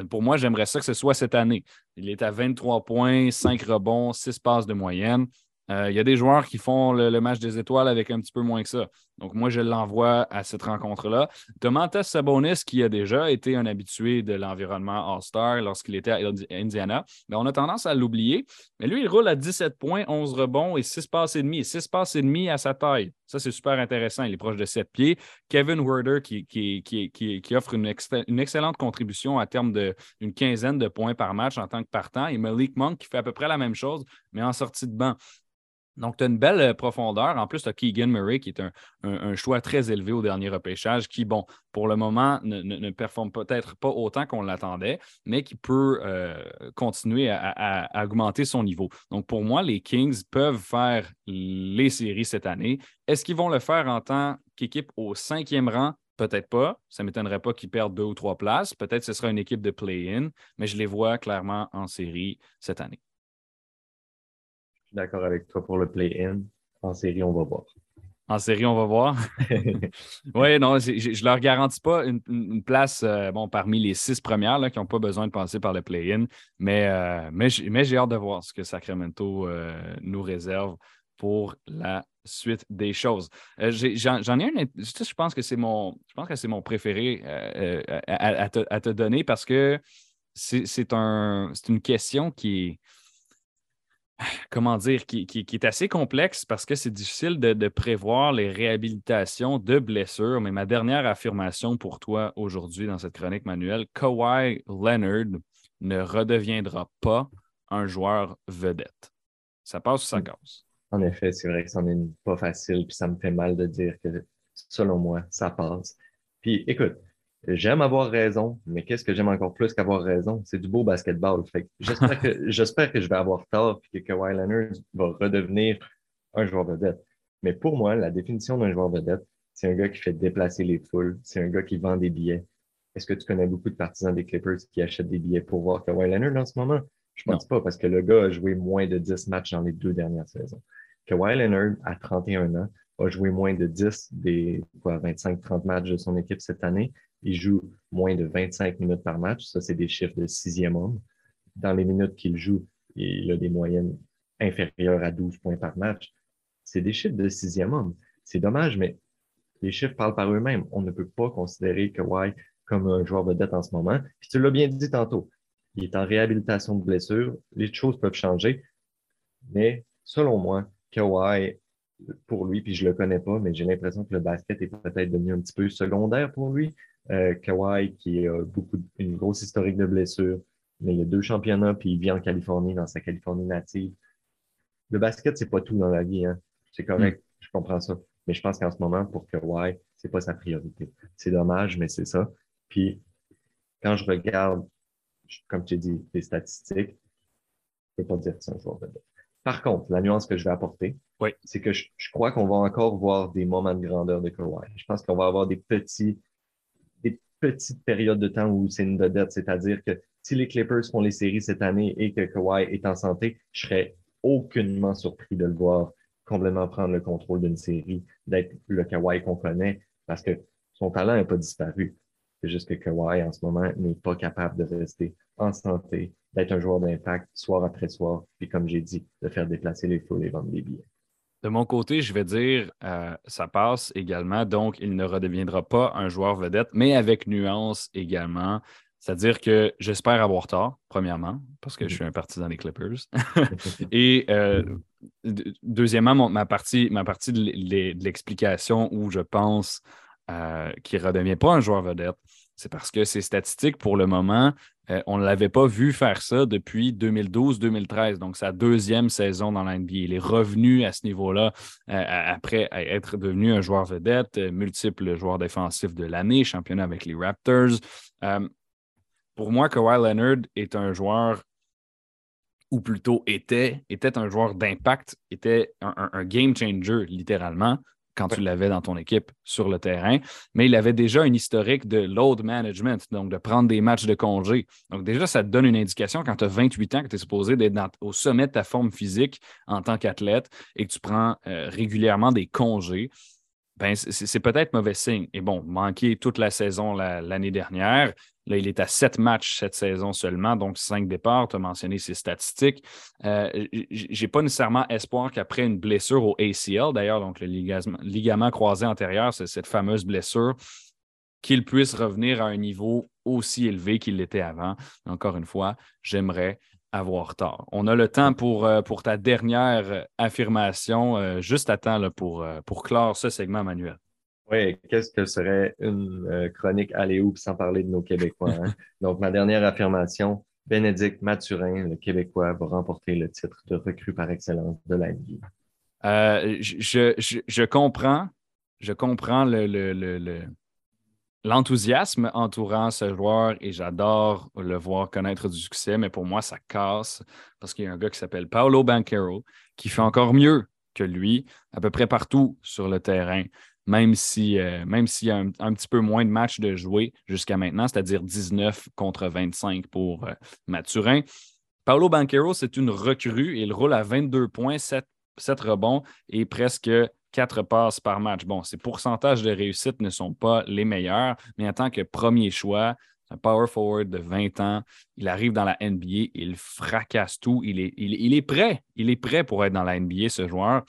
pour moi, j'aimerais ça que ce soit cette année. Il est à 23 points, 5 rebonds, 6 passes de moyenne. Euh, il y a des joueurs qui font le, match des étoiles avec un petit peu moins que ça. Donc, moi, je l'envoie à cette rencontre-là. Domantas Sabonis, qui a déjà été un habitué de l'environnement All-Star lorsqu'il était à Indiana, mais ben, on a tendance à l'oublier. Mais lui, il roule à 17 points, 11 rebonds et 6 passes et demi. 6 passes et demi à sa taille. Ça, c'est super intéressant. Il est proche de 7 pieds. Kevin Werder, qui, qui, offre une, une, excellente contribution à terme d'une quinzaine de points par match en tant que partant. Et Malik Monk, qui fait à peu près la même chose, mais en sortie de banc. Donc, tu as une belle euh, profondeur. En plus, tu as Keegan Murray, qui est un, choix très élevé au dernier repêchage, qui, bon, pour le moment, ne, performe peut-être pas autant qu'on l'attendait, mais qui peut euh, continuer à, augmenter son niveau. Donc, pour moi, les Kings peuvent faire les séries cette année. Est-ce qu'ils vont le faire en tant qu'équipe au cinquième rang? Peut-être pas. Ça ne m'étonnerait pas qu'ils perdent deux ou trois places. Peut-être que ce sera une équipe de play-in, mais je les vois clairement en série cette année d'accord avec toi pour le play-in. En série, on va voir. En série, on va voir. oui, non, je ne leur garantis pas une, place euh, bon, parmi les six premières là, qui n'ont pas besoin de passer par le play-in, mais, euh, mais, j'ai hâte de voir ce que Sacramento euh, nous réserve pour la suite des choses. J'en ai, un, je pense que c'est mon, je pense que c'est mon préféré à, te, à, te, donner parce que c'est un, une question qui est comment dire, qui, est assez complexe parce que c'est difficile de, prévoir les réhabilitations de blessures. Mais ma dernière affirmation pour toi aujourd'hui dans cette chronique manuelle, Kawhi Leonard ne redeviendra pas un joueur vedette. Ça passe ou ça hmm. casse? En effet, c'est vrai que ça n'est pas facile, puis ça me fait mal de dire que, selon moi, ça passe. Puis écoute, J'aime avoir raison, mais qu'est-ce que j'aime encore plus qu'avoir raison? C'est du beau basketball. j'espère que, j'espère que je vais avoir tort et que Kawhi Leonard va redevenir un joueur vedette. Mais pour moi, la définition d'un joueur vedette, C'est un gars qui fait déplacer les foules. C'est un gars qui vend des billets. Est-ce que tu connais beaucoup de partisans des Clippers qui achètent des billets pour voir Kawhi Leonard en ce moment? Je pense pas, parce que le gars a joué moins de 10 matchs dans les deux dernières saisons. Kawhi Leonard, à 31 ans, a joué moins de 10 des 25-30 matchs de son équipe cette année. Il joue moins de 25 minutes par match. Ça, c'est des chiffres de sixième homme. Dans les minutes qu'il joue, il a des moyennes inférieures à 12 points par match. C'est des chiffres de sixième homme. C'est dommage, mais les chiffres parlent par eux-mêmes. On ne peut pas considérer Kawhi comme un joueur vedette en ce moment. Puis tu l'as bien dit tantôt, il est en réhabilitation de blessure. Les choses peuvent changer. Mais selon moi, Kawhi, pour lui, puis je le connais pas, mais j'ai l'impression que le basket est peut-être devenu un petit peu secondaire pour lui. Euh, Kawhi, qui a beaucoup, une grosse historique de blessures, mais il a deux championnats, puis il vit en Californie, dans sa Californie native. Le basket, c'est pas tout dans la vie. Hein. C'est correct, mm. je comprends ça. Mais je pense qu'en ce moment, pour Kawhi, c'est pas sa priorité. C'est dommage, mais c'est ça. Puis, quand je regarde, comme tu dis, les statistiques, je peux pas dire que c'est un joueur vedette. Par contre, la nuance que je vais apporter, c'est que je, crois qu'on va encore voir des moments de grandeur de Kawhi. Je pense qu'on va avoir des petits, des petites périodes de temps où c'est une vedette, c'est-à-dire que si les Clippers font les séries cette année et que Kawhi est en santé, je serais aucunement surpris de le voir complètement prendre le contrôle d'une série, d'être le Kawhi qu'on connaît, parce que son talent n'a pas disparu. C'est juste que Kawhi, en ce moment, n'est pas capable de rester en santé, d'être un joueur d'impact soir après soir, puis comme j'ai dit, de faire déplacer les foules et vendre des billets. De mon côté, je vais dire, euh, ça passe également, donc il ne redeviendra pas un joueur vedette, mais avec nuance également. C'est-à-dire que j'espère avoir tort, premièrement, parce que je suis un partisan des Clippers. et euh, deuxièmement, ma partie, ma partie de l'explication où je pense euh, qu'il ne redevient pas un joueur vedette, c'est parce que ses statistiques, pour le moment, euh, on ne l'avait pas vu faire ça depuis 2012-2013, donc sa deuxième saison dans la NBA. Il est revenu à ce niveau-là euh, après être devenu un joueur vedette, euh, multiple joueur défensif de l'année, championnat avec les Raptors. pour moi, Kawhi Leonard est un joueur, ou plutôt était, était un joueur d'impact, était un game changer, littéralement quand tu l'avais dans ton équipe sur le terrain, mais il avait déjà un historique de load management, donc de prendre des matchs de congé. Donc déjà, ça te donne une indication quand tu as 28 ans, que tu es supposé d'être au sommet de ta forme physique en tant qu'athlète et que tu prends euh, régulièrement des congés. Ben, c'est peut-être mauvais signe. Et bon, manquer toute la saison l'année dernière, Là, il est à sept matchs cette saison seulement, donc cinq départs. Tu as mentionné ses statistiques. Euh, Je n'ai pas nécessairement espoir qu'après une blessure au ACL, d'ailleurs, donc le ligament, croisé antérieur, c'est cette fameuse blessure, qu'il puisse revenir à un niveau aussi élevé qu'il l'était avant. Encore une fois, j'aimerais avoir tort. On a le temps pour, euh, pour ta dernière affirmation, euh, juste à temps là, pour, pour clore ce segment, Manuel. Oui, qu'est-ce que serait une euh, chronique Aléoupe sans parler de nos Québécois? Hein? Donc, ma dernière affirmation, Bénédicte Mathurin, le Québécois, va remporter le titre de recrue par excellence de la euh, je, comprends, je comprends le, l'enthousiasme entourant ce joueur et j'adore le voir connaître du succès, mais pour moi, ça casse parce qu'il y a un gars qui s'appelle Paolo Banquero qui fait encore mieux que lui à peu près partout sur le terrain même si euh, s'il y a un, petit peu moins de matchs de jouer jusqu'à maintenant, c'est-à-dire 19 contre 25 pour euh, Mathurin. Paolo Banquero, c'est une recrue. Il roule à 22 points, 7, rebonds et presque 4 passes par match. Bon, ses pourcentages de réussite ne sont pas les meilleurs, mais en tant que premier choix, un power forward de 20 ans, il arrive dans la NBA, il fracasse tout, il est, prêt, il est prêt pour être dans la NBA, ce joueur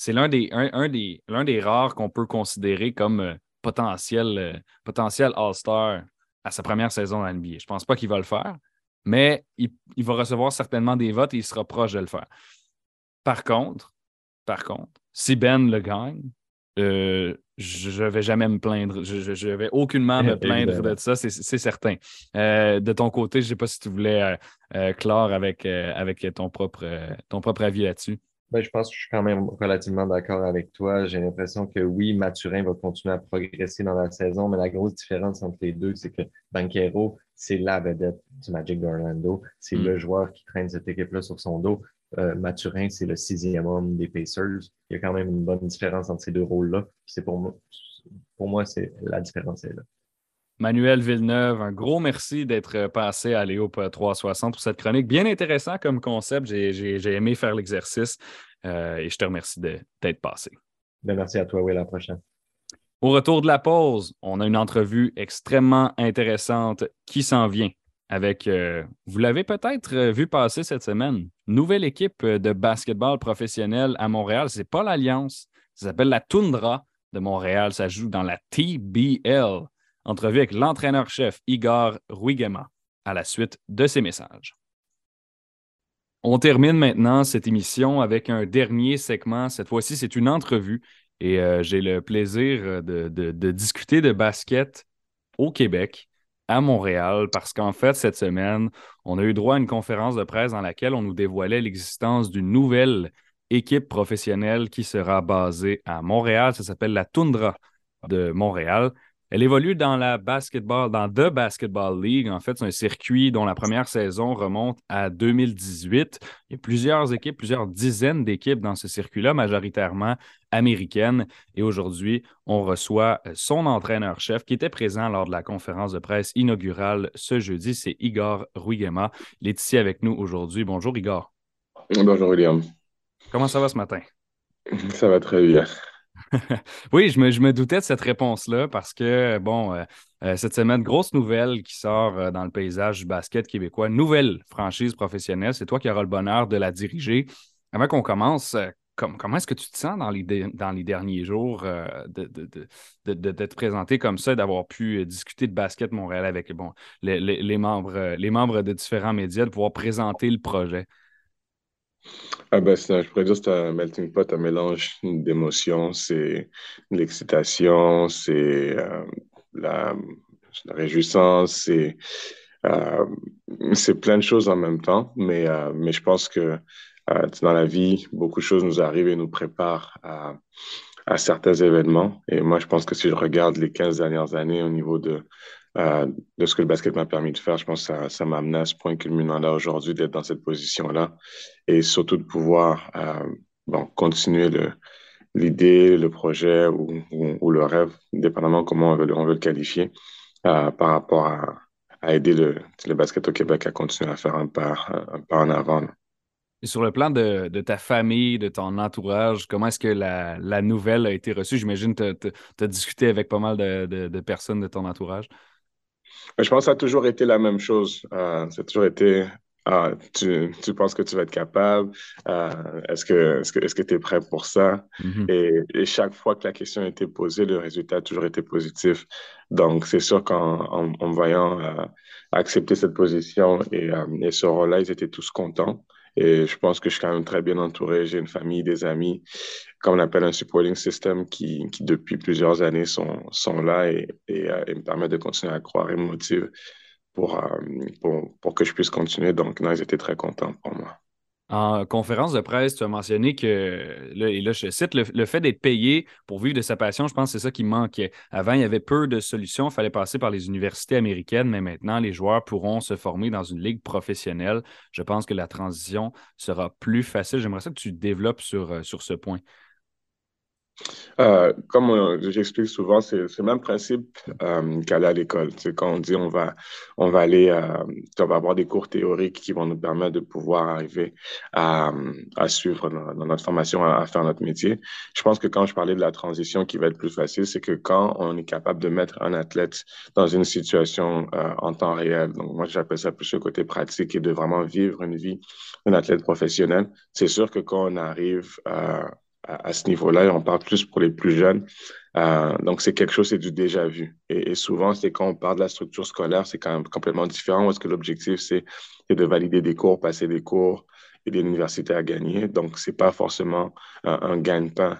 c'est l'un des, rares qu'on peut considérer comme euh, potentiel, euh, potentiel All-Star à sa première saison dans NBA. Je ne pense pas qu'il va le faire, mais il, va recevoir certainement des votes et il sera proche de le faire. Par contre, par contre, si Ben le gagne, euh, je ne vais jamais me plaindre. Je ne vais aucunement me plaindre de ça, c'est certain. de ton côté, je ne sais pas si tu voulais clore avec, avec ton, propre, ton propre avis là-dessus. Ben, je pense que je suis quand même relativement d'accord avec toi. J'ai l'impression que oui, Mathurin va continuer à progresser dans la saison, mais la grosse différence entre les deux, c'est que Banquero, c'est la vedette du Magic d'Orlando. C'est mm. le joueur qui traîne cette équipe-là sur son dos. Euh, Mathurin, c'est le sixième homme des Pacers. Il y a quand même une bonne différence entre ces deux rôles-là. C'est pour moi, pour moi, c'est la différence est là. Manuel Villeneuve, un gros merci d'être passé à Léo 360 pour cette chronique. Bien intéressant comme concept. J'ai aimé faire l'exercice euh, et je te remercie d'être passé. Ben, merci à toi, oui, à la prochaine. Au retour de la pause, on a une entrevue extrêmement intéressante qui s'en vient avec, euh, vous l'avez peut-être euh, vu passer cette semaine, nouvelle équipe de basketball professionnel à Montréal. C'est pas l'Alliance, ça s'appelle la Toundra de Montréal. Ça joue dans la TBL. Entrevue avec l'entraîneur-chef Igor Ruigema à la suite de ces messages. On termine maintenant cette émission avec un dernier segment. Cette fois-ci, c'est une entrevue et euh, j'ai le plaisir euh, de, discuter de basket au Québec, à Montréal, parce qu'en fait, cette semaine, on a eu droit à une conférence de presse dans laquelle on nous dévoilait l'existence d'une nouvelle équipe professionnelle qui sera basée à Montréal. Ça s'appelle la Toundra de Montréal. Elle évolue dans la basketball, dans The Basketball League. En fait, c'est un circuit dont la première saison remonte à 2018. Il y a plusieurs équipes, plusieurs dizaines d'équipes dans ce circuit-là, majoritairement américaines. Et aujourd'hui, on reçoit son entraîneur-chef qui était présent lors de la conférence de presse inaugurale ce jeudi. C'est Igor Ruigema. Il est ici avec nous aujourd'hui. Bonjour, Igor. Bonjour, William. Comment ça va ce matin? Ça va très bien. oui, je me, doutais de cette réponse-là parce que, bon, euh, euh, cette semaine, grosse nouvelle qui sort euh, dans le paysage du basket québécois, nouvelle franchise professionnelle. C'est toi qui auras le bonheur de la diriger. Avant qu'on commence, comment est-ce que tu te sens dans les, derniers jours de, de, t'être présenté comme ça, d'avoir pu discuter de basket Montréal avec les, membres, les membres de différents médias, de pouvoir présenter le projet? Ah ben, je pourrais dire que c'est un melting pot, un mélange d'émotions. C'est l'excitation, c'est euh, la, réjouissance, c'est euh, plein de choses en même temps. Euh, mais je pense que dans la vie, beaucoup de choses nous arrivent et nous préparent à, certains événements. Et moi, je pense que si je regarde les 15 dernières années au niveau de euh, de ce que le basket m'a permis de faire. Je pense que ça, ça m'a amené à ce point culminant-là aujourd'hui d'être dans cette position-là et surtout de pouvoir euh, continuer l'idée, le projet ou, le rêve, dépendamment comment on veut, le qualifier, euh, par rapport à, aider le, basket au Québec à continuer à faire un pas en avant. Et sur le plan de, de, ta famille, de ton entourage, comment est-ce que la, la, nouvelle a été reçue? J'imagine que tu as discuté avec pas mal de, de personnes de ton entourage. Je pense que ça a toujours été la même chose. Euh, ça a toujours été ah, tu, tu, penses que tu vas être capable? Euh, est-ce que est-ce que est-ce que tu es prêt pour ça? Mm-hmm. et, et, chaque fois que la question a été posée, le résultat a toujours été positif. Donc, c'est sûr qu'en en, en, voyant euh, accepter cette position et, euh, et ce rôle-là, ils étaient tous contents. Et je pense que je suis quand même très bien entouré. J'ai une famille, des amis, comme on appelle un supporting system, qui, qui depuis plusieurs années sont, sont là et, et, euh, me permettent de continuer à croire et me motivent pour, euh, pour, pour, que je puisse continuer. Donc, non, ils étaient très contents pour moi. En conférence de presse, tu as mentionné que, là, et là, je cite, le, fait d'être payé pour vivre de sa passion, je pense que c'est ça qui manquait. Avant, il y avait peu de solutions, il fallait passer par les universités américaines, mais maintenant, les joueurs pourront se former dans une ligue professionnelle. Je pense que la transition sera plus facile. J'aimerais que tu développes sur, euh, sur ce point. Euh, comme j'explique souvent, c'est le même principe euh, qu'aller à l'école. C'est quand on dit on va, on va aller, euh, on va avoir des cours théoriques qui vont nous permettre de pouvoir arriver à, à suivre dans, notre formation, à, faire notre métier. Je pense que quand je parlais de la transition qui va être plus facile, c'est que quand on est capable de mettre un athlète dans une situation euh, en temps réel, donc moi j'appelle ça plus le côté pratique et de vraiment vivre une vie d'un athlète professionnel, c'est sûr que quand on arrive à, ce niveau-là. On parle plus pour les plus jeunes. Euh, donc, c'est quelque chose, c'est du déjà vu. Et, souvent, c'est quand on parle de la structure scolaire, c'est quand même complètement différent. Parce que l'objectif, c'est de valider des cours, passer des cours, et des universités à gagner. Donc, c'est pas forcément un, gagne-pain.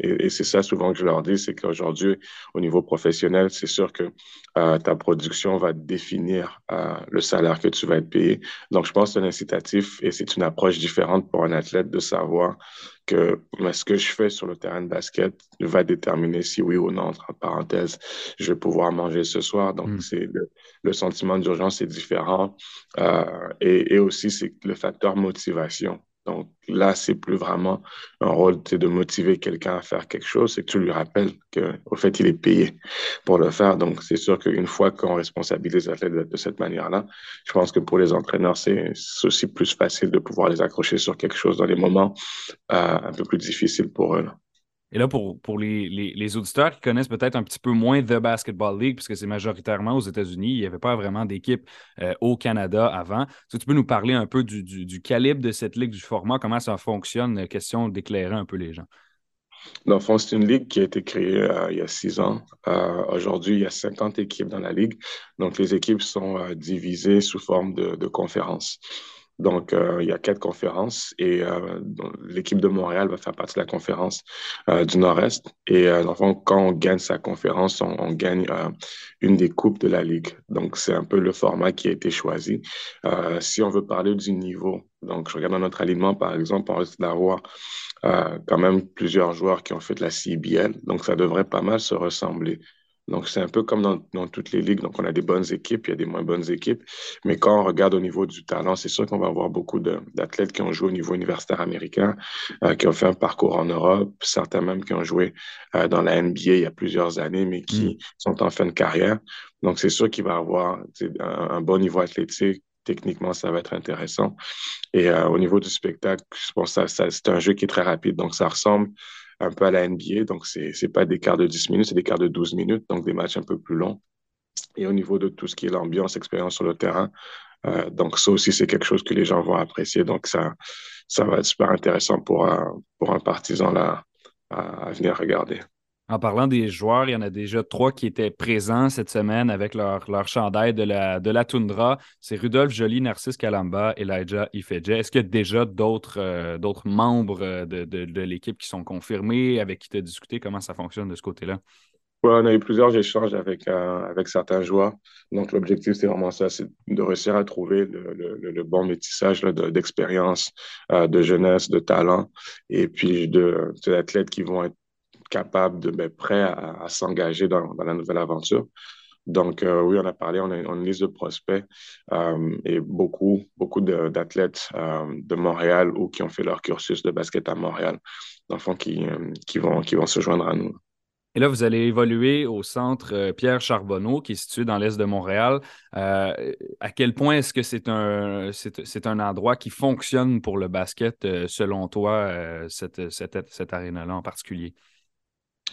Et, c'est ça souvent que je leur dis, c'est qu'aujourd'hui, au niveau professionnel, c'est sûr que euh, ta production va définir euh, le salaire que tu vas être payé. Donc, je pense que c'est un incitatif et c'est une approche différente pour un athlète de savoir que ce que je fais sur le terrain de basket va déterminer si oui ou non, entre parenthèses, je vais pouvoir manger ce soir. Donc, mm. c'est le, le, sentiment d'urgence est différent. Euh, et, et, aussi, c'est le facteur motivation. Donc, là, c'est plus vraiment un rôle de motiver quelqu'un à faire quelque chose, c'est que tu lui rappelles qu'au fait, il est payé pour le faire. Donc, c'est sûr qu'une fois qu'on responsabilise les athlètes de, cette manière-là, je pense que pour les entraîneurs, c'est aussi plus facile de pouvoir les accrocher sur quelque chose dans les moments euh, un peu plus difficiles pour eux. Et là, pour, pour les, les, auditeurs qui connaissent peut-être un petit peu moins The Basketball League, puisque c'est majoritairement aux États-Unis, il n'y avait pas vraiment d'équipe euh, au Canada avant. Tu peux nous parler un peu du, du, calibre de cette ligue, du format, comment ça fonctionne, euh, question d'éclairer un peu les gens? Dans le fond, c'est une ligue qui a été créée euh, il y a six ans. Aujourd'hui, il y a 50 équipes dans la ligue. Donc, les équipes sont divisées sous forme de, de conférences. Donc, euh, il y a quatre conférences et euh, l'équipe de Montréal va faire partie de la conférence euh, du Nord-Est. Et dans quand on gagne sa conférence, on, on gagne une des coupes de la Ligue. Donc, c'est un peu le format qui a été choisi. si on veut parler du niveau, donc je regarde dans notre alignement, par exemple, on risque d'avoir quand même plusieurs joueurs qui ont fait de la CBL. Donc, ça devrait pas mal se ressembler. Donc, c'est un peu comme dans, dans, toutes les ligues. Donc, on a des bonnes équipes, il y a des moins bonnes équipes. Mais quand on regarde au niveau du talent, c'est sûr qu'on va avoir beaucoup d'athlètes qui ont joué au niveau universitaire américain, euh, qui ont fait un parcours en Europe, certains même qui ont joué euh, dans la NBA il y a plusieurs années, mais qui mm. sont en fin de carrière. Donc, c'est sûr qu'il va avoir un, un bon niveau athlétique, techniquement, ça va être intéressant. Et euh, au niveau du spectacle, je pense que c'est un jeu qui est très rapide. Donc, ça ressemble un peu à la NBA. Donc, c'est n'est pas des quarts de 10 minutes, c'est des quarts de 12 minutes, donc des matchs un peu plus longs. Et au niveau de tout ce qui est l'ambiance, expérience sur le terrain, euh, donc ça aussi, c'est quelque chose que les gens vont apprécier. Donc, ça, ça va être super intéressant pour, un, pour un partisan là, à venir regarder. En parlant des joueurs, il y en a déjà trois qui étaient présents cette semaine avec leur, leur chandail de la, de toundra. C'est Rudolph Joly, Narcisse Kalamba, Elijah Ifedje. Est-ce qu'il y a déjà d'autres euh, membres euh, de, de, l'équipe qui sont confirmés, avec qui tu as discuté? Comment ça fonctionne de ce côté-là? Oui, on a eu plusieurs échanges avec, euh, certains joueurs. Donc, l'objectif, c'est vraiment ça, c'est de réussir à trouver le, bon métissage d'expérience, de, jeunesse, de talent, et puis de, d'athlètes qui vont être capable de mettre prêt à, s'engager dans, la nouvelle aventure. Donc, euh, oui, on a parlé, on a, une liste de prospects euh, et beaucoup, beaucoup d'athlètes euh, de Montréal ou qui ont fait leur cursus de basket à Montréal, dans qui, qui, vont, qui vont se joindre à nous. Et là, vous allez évoluer au centre Pierre Charbonneau, qui est situé dans l'est de Montréal. à quel point est-ce que c'est un, un endroit qui fonctionne pour le basket, selon toi, cette, cette, cette aréna-là en particulier?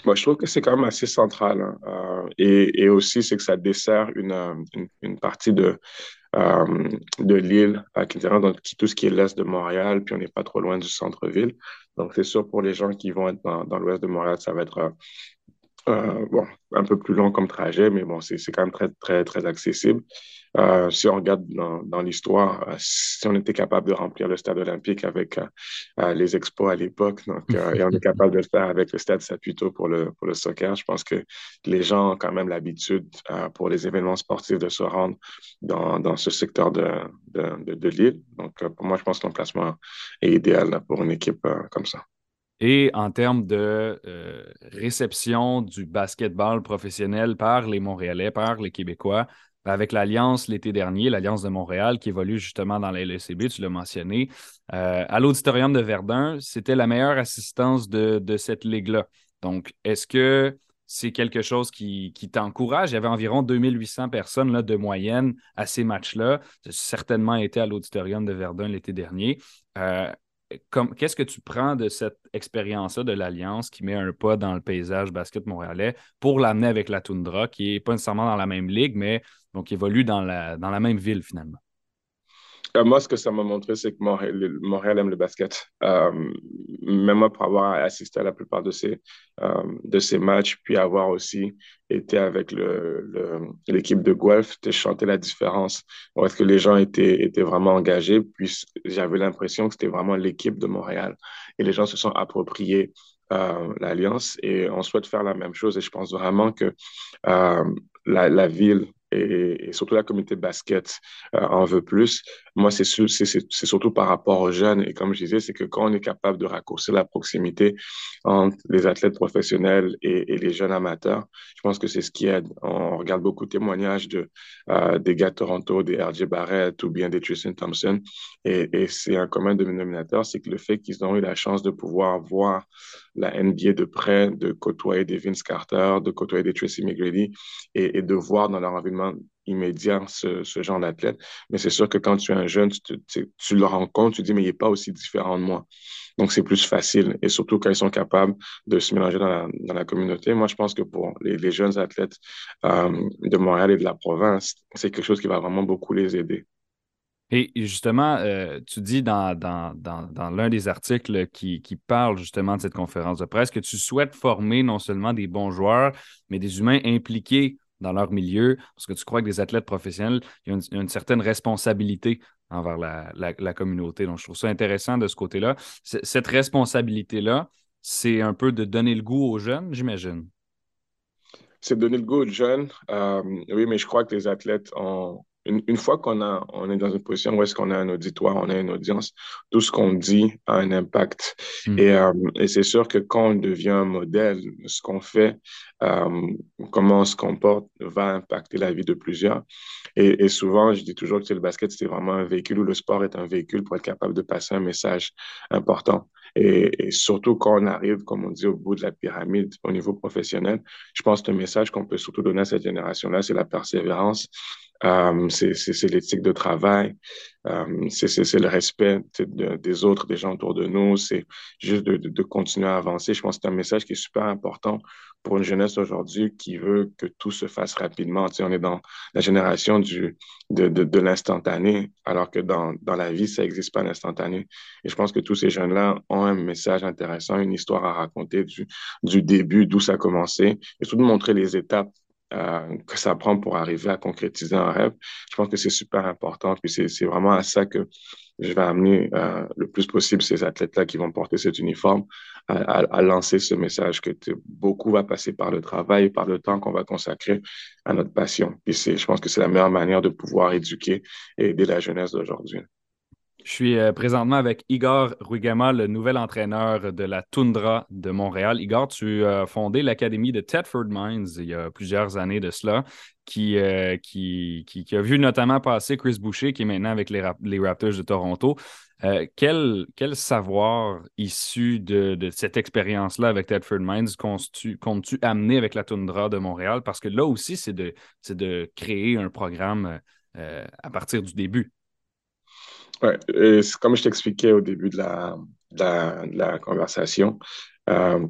Moi, je trouve que c'est quand même assez central. Hein. Euh, et, et, aussi, c'est que ça dessert une, euh, une, partie de, euh, de l'île, donc tout ce qui est l'est de Montréal, puis on n'est pas trop loin du centre-ville. Donc, c'est sûr, pour les gens qui vont être dans, dans l'ouest de Montréal, ça va être euh, euh, bon, un peu plus long comme trajet, mais bon, c'est quand même très, très, très accessible. Euh, si on regarde dans, dans l'histoire, euh, si on était capable de remplir le stade olympique avec euh, les expos à l'époque, donc et on est capable de le faire avec le stade Saputo pour le, pour le soccer, je pense que les gens ont quand même l'habitude pour les événements sportifs de se rendre dans, dans ce secteur de, de, de, l'île. Donc, pour moi, je pense que l'emplacement est idéal pour une équipe comme ça. Et en termes de réception du basketball professionnel par les Montréalais, par les Québécois, avec l'Alliance l'été dernier, l'Alliance de Montréal, qui évolue justement dans la LECB, tu l'as mentionné. Euh, à l'Auditorium de Verdun, c'était la meilleure assistance de, cette ligue-là. Donc, est-ce que c'est quelque chose qui, t'encourage? Il y avait environ 2800 personnes là, de moyenne à ces matchs-là. Certainement été à l'Auditorium de Verdun l'été dernier. Euh, qu'est-ce que tu prends de cette expérience-là de l'Alliance qui met un pas dans le paysage basket montréalais pour l'amener avec la Toundra, qui n'est pas nécessairement dans la même ligue, mais donc évolue dans la même ville finalement? Euh, moi, ce que ça m'a montré, c'est que Montréal, aime le basket. Euh, même moi, pour avoir assisté à la plupart de ces, euh, de ces matchs, puis avoir aussi été avec l'équipe le, de Guelph, de chanter la différence. Est-ce que les gens étaient, étaient vraiment engagés? Puis j'avais l'impression que c'était vraiment l'équipe de Montréal. Et les gens se sont appropriés l'Alliance et on souhaite faire la même chose. Et je pense vraiment que la, la ville et, surtout la communauté basket en veut plus. Moi, c'est surtout par rapport aux jeunes. Et comme je disais, c'est que quand on est capable de raccourcir la proximité entre les athlètes professionnels et, les jeunes amateurs, je pense que c'est ce qui aide. On regarde beaucoup de témoignages de, des gars de Toronto, des RJ Barrett ou bien des Tristan Thompson. Et, et c'est un commun dénominateur, c'est que le fait qu'ils ont eu la chance de pouvoir voir la NBA de près, de côtoyer des Vince Carter, de côtoyer des Tracy McGrady et, de voir dans leur environnement immédiat ce, genre d'athlète. Mais c'est sûr que quand tu es un jeune, tu, le rencontres, tu te dis, mais il n'est pas aussi différent de moi. Donc, c'est plus facile. Et surtout quand ils sont capables de se mélanger dans la, dans la communauté. Moi, je pense que pour les, jeunes athlètes euh, de Montréal et de la province, c'est quelque chose qui va vraiment beaucoup les aider. Et justement, euh, tu dis dans, dans, dans, l'un des articles qui, qui, parle justement de cette conférence de presse que tu souhaites former non seulement des bons joueurs, mais des humains impliqués dans leur milieu, parce que tu crois que des athlètes professionnels, il y a une, certaine responsabilité envers la, la, communauté. Donc, je trouve ça intéressant de ce côté-là. Cette responsabilité-là, c'est un peu de donner le goût aux jeunes, j'imagine. C'est donner le goût aux jeunes, euh, oui, mais je crois que les athlètes ont, une, fois qu'on a, on est dans une position où est-ce qu'on a un auditoire, on a une audience, tout ce qu'on dit a un impact. Hmm. Et, euh, et c'est sûr que quand on devient un modèle, ce qu'on fait, euh, comment on se comporte, va impacter la vie de plusieurs. Et, et souvent, je dis toujours que le basket, c'est vraiment un véhicule ou le sport est un véhicule pour être capable de passer un message important. Et, surtout quand on arrive, comme on dit, au bout de la pyramide au niveau professionnel, je pense que le message qu'on peut surtout donner à cette génération-là, c'est la persévérance, euh, c'est l'éthique de travail, euh, c'est le respect des autres, des gens autour de nous, c'est juste de, de, continuer à avancer. Je pense que c'est un message qui est super important pour une jeunesse aujourd'hui qui veut que tout se fasse rapidement. Tu sais, on est dans la génération du, de, de, l'instantané, alors que dans, dans la vie, ça n'existe pas l'instantané. Et je pense que tous ces jeunes-là ont un message intéressant, une histoire à raconter du, du début, d'où ça a commencé, et surtout montrer les étapes euh, que ça prend pour arriver à concrétiser un rêve. Je pense que c'est super important. Puis c'est vraiment à ça que je vais amener euh, le plus possible ces athlètes-là qui vont porter cet uniforme à, lancer ce message que beaucoup va passer par le travail, par le temps qu'on va consacrer à notre passion. Puis je pense que c'est la meilleure manière de pouvoir éduquer et aider la jeunesse d'aujourd'hui. Je suis euh, présentement avec Igor Ruigama, le nouvel entraîneur de la Toundra de Montréal. Igor, tu as fondé l'Académie de Tedford Mines il y a plusieurs années de cela, qui, euh, qui, qui, a vu notamment passer Chris Boucher, qui est maintenant avec les Raptors de Toronto. Euh, quel, quel, savoir issu de, de cette expérience-là avec Tedford Mines comptes-tu amener avec la Toundra de Montréal? Parce que là aussi, c'est de, de créer un programme à partir du début. Ouais, comme je t'expliquais au début de la, de la, conversation, euh,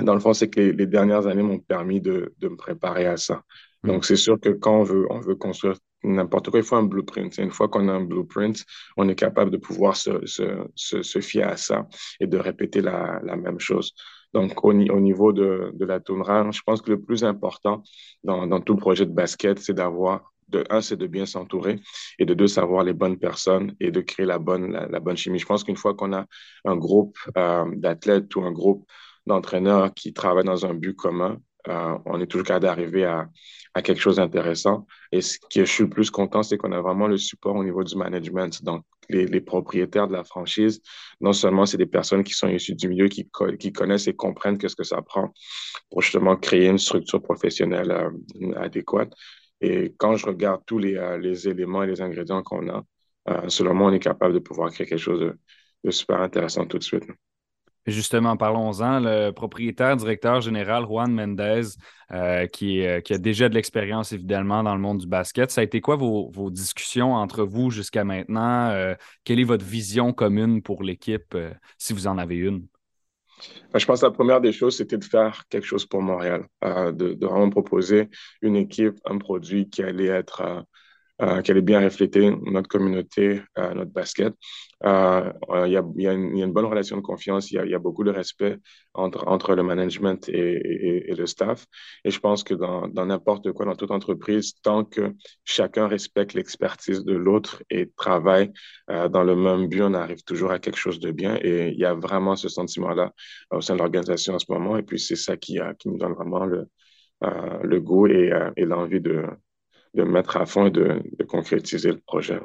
dans le fond, c'est que les, dernières années m'ont permis de, de, me préparer à ça. Mm. Donc, c'est sûr que quand on veut, on veut construire n'importe quoi, il faut un blueprint. Une fois qu'on a un blueprint, on est capable de pouvoir se, se, se, fier à ça et de répéter la, la même chose. Donc, au, au niveau de, de la tournure, je pense que le plus important dans, dans tout projet de basket, c'est d'avoir de un, c'est de bien s'entourer et de deux, savoir les bonnes personnes et de créer la bonne, la, bonne chimie. Je pense qu'une fois qu'on a un groupe euh, d'athlètes ou un groupe d'entraîneurs qui travaillent dans un but commun, euh, on est toujours capable d'arriver à, quelque chose d'intéressant. Et ce que je suis plus content, c'est qu'on a vraiment le support au niveau du management. Donc, les, propriétaires de la franchise, non seulement c'est des personnes qui sont issues du milieu, qui, connaissent et comprennent qu'est-ce que ça prend pour justement créer une structure professionnelle euh, adéquate, et quand je regarde tous les, euh, éléments et les ingrédients qu'on a, selon moi, on est capable de pouvoir créer quelque chose de, super intéressant tout de suite. Justement, parlons-en. Le propriétaire, directeur général Juan Mendez, euh, qui, qui, a déjà de l'expérience évidemment dans le monde du basket. Ça a été quoi vos, discussions entre vous jusqu'à maintenant? quelle est votre vision commune pour l'équipe, si vous en avez une? Ben, je pense que la première des choses, c'était de faire quelque chose pour Montréal, euh, de, de, vraiment proposer une équipe, un produit qui allait être euh, qu'elle ait bien reflété notre communauté, euh, notre basket. Euh, il y, a, une bonne relation de confiance, il y a, beaucoup de respect entre, entre le management et, le staff. Et je pense que dans n'importe quoi, dans toute entreprise, tant que chacun respecte l'expertise de l'autre et travaille dans le même but, on arrive toujours à quelque chose de bien. Et il y a vraiment ce sentiment-là au sein de l'organisation en ce moment. Et puis c'est ça qui, qui nous donne vraiment le, le goût et l'envie de de mettre à fond et de, concrétiser le projet.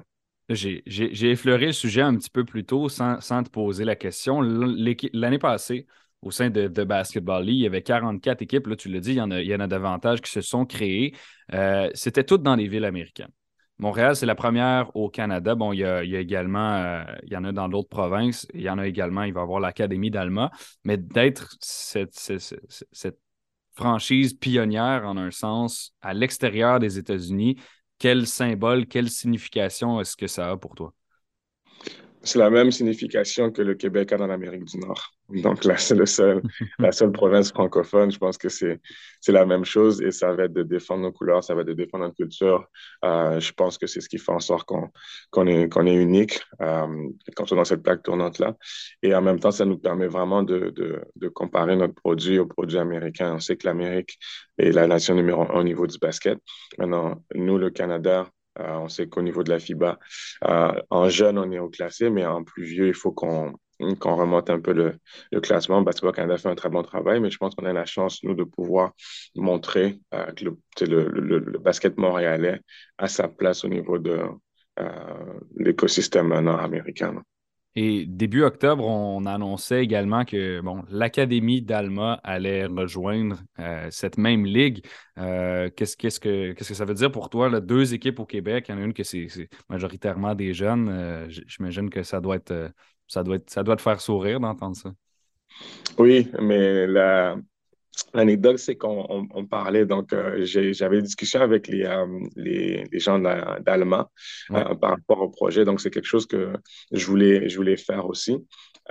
J'ai effleuré le sujet un petit peu plus tôt sans, te poser la question. L'année passée, au sein de, Basketball League, il y avait 44 équipes. Là, tu l'as dit, il y, en a, a davantage qui se sont créées. Euh, c'était toutes dans les villes américaines. Montréal, c'est la première au Canada. Bon, il y a, également, euh, il y en a dans d'autres provinces. Il y en a également, il va y avoir l'Académie d'Alma. Mais d'être cette, cette, franchise pionnière, en un sens, à l'extérieur des États-Unis, quel symbole, quelle signification est-ce que ça a pour toi? C'est la même signification que le Québec a dans l'Amérique du Nord. Donc là, c'est seul, la seule province francophone. Je pense que c'est, la même chose et ça va être de défendre nos couleurs, ça va être de défendre notre culture. Euh, je pense que c'est ce qui fait en sorte qu'on, qu'on, est, qu'on est unique euh, quand on est dans cette plaque tournante-là. Et en même temps, ça nous permet vraiment de, de, de comparer notre produit aux produits américains. On sait que l'Amérique est la nation numéro un au niveau du basket. Maintenant, nous, le Canada, euh, on sait qu'au niveau de la FIBA, euh, en jeune, on est au classé, mais en plus vieux, il faut qu'on remonte un peu le, classement. Basketball Canada fait un très bon travail, mais je pense qu'on a la chance, nous, de pouvoir montrer euh, que le, basket montréalais a sa place au niveau de l'écosystème nord-américain. Et début octobre, on annonçait également que bon, l'Académie d'Alma allait rejoindre euh, cette même ligue. Euh, qu'est-ce, que, ça veut dire pour toi? Deux équipes au Québec, il y en a une que c'est, majoritairement des jeunes. Euh, j'imagine que ça doit ça doit être ça doit te faire sourire d'entendre ça. Oui, mais la, L'anecdote, c'est qu'on parlait, donc euh, j'avais une discussion avec les, euh, les, les, gens d'Allemand euh, par rapport au projet. Donc, c'est quelque chose que je voulais, je voulais faire aussi.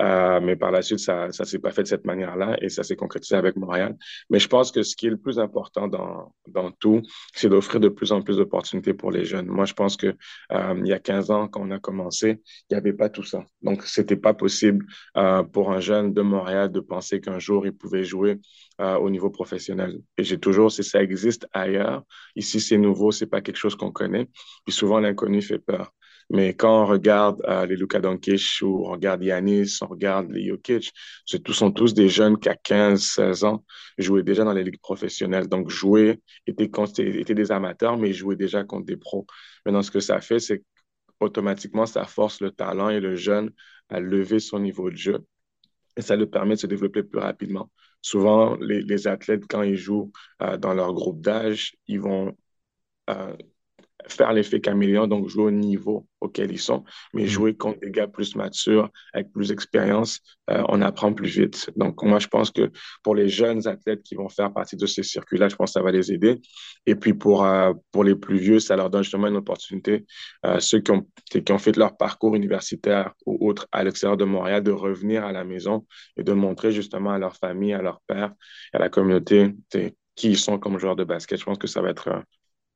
Euh, mais par la suite, ça ne s'est pas fait de cette manière-là et ça s'est concrétisé avec Montréal. Mais je pense que ce qui est le plus important dans, dans tout, c'est d'offrir de plus en plus d'opportunités pour les jeunes. Moi, je pense que euh, il y a 15 ans, quand on a commencé, il n'y avait pas tout ça. Donc, c'était pas possible euh, pour un jeune de Montréal de penser qu'un jour, il pouvait jouer au niveau professionnel. Et j'ai toujours, si ça existe ailleurs, ici, c'est nouveau, c'est pas quelque chose qu'on connaît. Puis souvent, l'inconnu fait peur. Mais quand on regarde euh, les Luka Doncic ou on regarde Yanis, on regarde les Jokic, ce sont tous des jeunes qui, à 15, 16 ans, jouaient déjà dans les ligues professionnelles. Donc, jouer, étaient, étaient des amateurs, mais ils jouaient déjà contre des pros. Maintenant, ce que ça fait, c'est automatiquement, ça force le talent et le jeune à lever son niveau de jeu. Et ça le permet de se développer plus rapidement. Souvent, les, athlètes, quand ils jouent euh, dans leur groupe d'âge, ils vont euh, faire l'effet caméléon, donc jouer au niveau auquel ils sont, mais mm. jouer contre des gars plus matures, avec plus d'expérience, euh, on apprend plus vite. Donc, moi, je pense que pour les jeunes athlètes qui vont faire partie de ces circuits-là, je pense que ça va les aider. Et puis, pour, euh, pour les plus vieux, ça leur donne justement une opportunité, euh, ceux qui ont, qui ont fait leur parcours universitaire ou autre à l'extérieur de Montréal, de revenir à la maison et de montrer justement à leur famille, à leur père, à la communauté qui ils sont comme joueurs de basket. Je pense que ça va être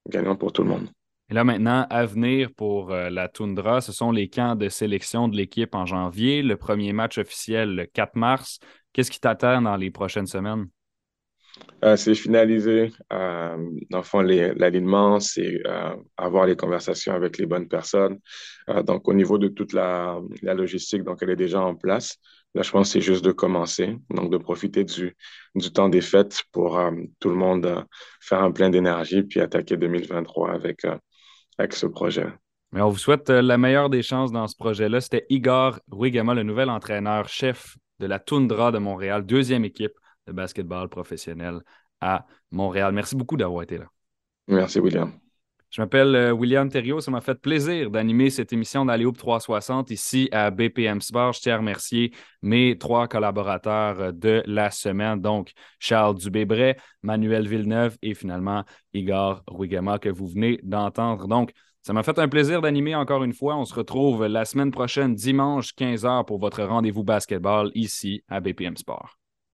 gagnant pour tout le monde. Et là maintenant, à venir pour euh, la Toundra, ce sont les camps de sélection de l'équipe en janvier, le premier match officiel le 4 mars. Qu'est-ce qui t'attend dans les prochaines semaines? Euh, c'est finaliser, euh, dans le fond, l'alignement, c'est avoir les conversations avec les bonnes personnes. donc, au niveau de toute la, la, logistique, donc elle est déjà en place. Là, je pense que c'est juste de commencer, donc de profiter du, du temps des fêtes pour tout le monde faire un plein d'énergie, puis attaquer 2023 avec avec ce projet. Mais on vous souhaite euh, la meilleure des chances dans ce projet-là. C'était Igor Ruigama, le nouvel entraîneur-chef de la Toundra de Montréal, deuxième équipe de basketball professionnel à Montréal. Merci beaucoup d'avoir été là. Merci, William. Je m'appelle euh, William Thériault. Ça m'a fait plaisir d'animer cette émission d'Aléoupe 360 ici à BPM Sport. Je tiens à remercier mes trois collaborateurs euh, de la semaine, donc Charles Dubébret, Manuel Villeneuve et finalement Igor Ruigama que vous venez d'entendre. Donc, ça m'a fait un plaisir d'animer encore une fois. On se retrouve la semaine prochaine, dimanche 15h, pour votre rendez-vous basketball ici à BPM Sport.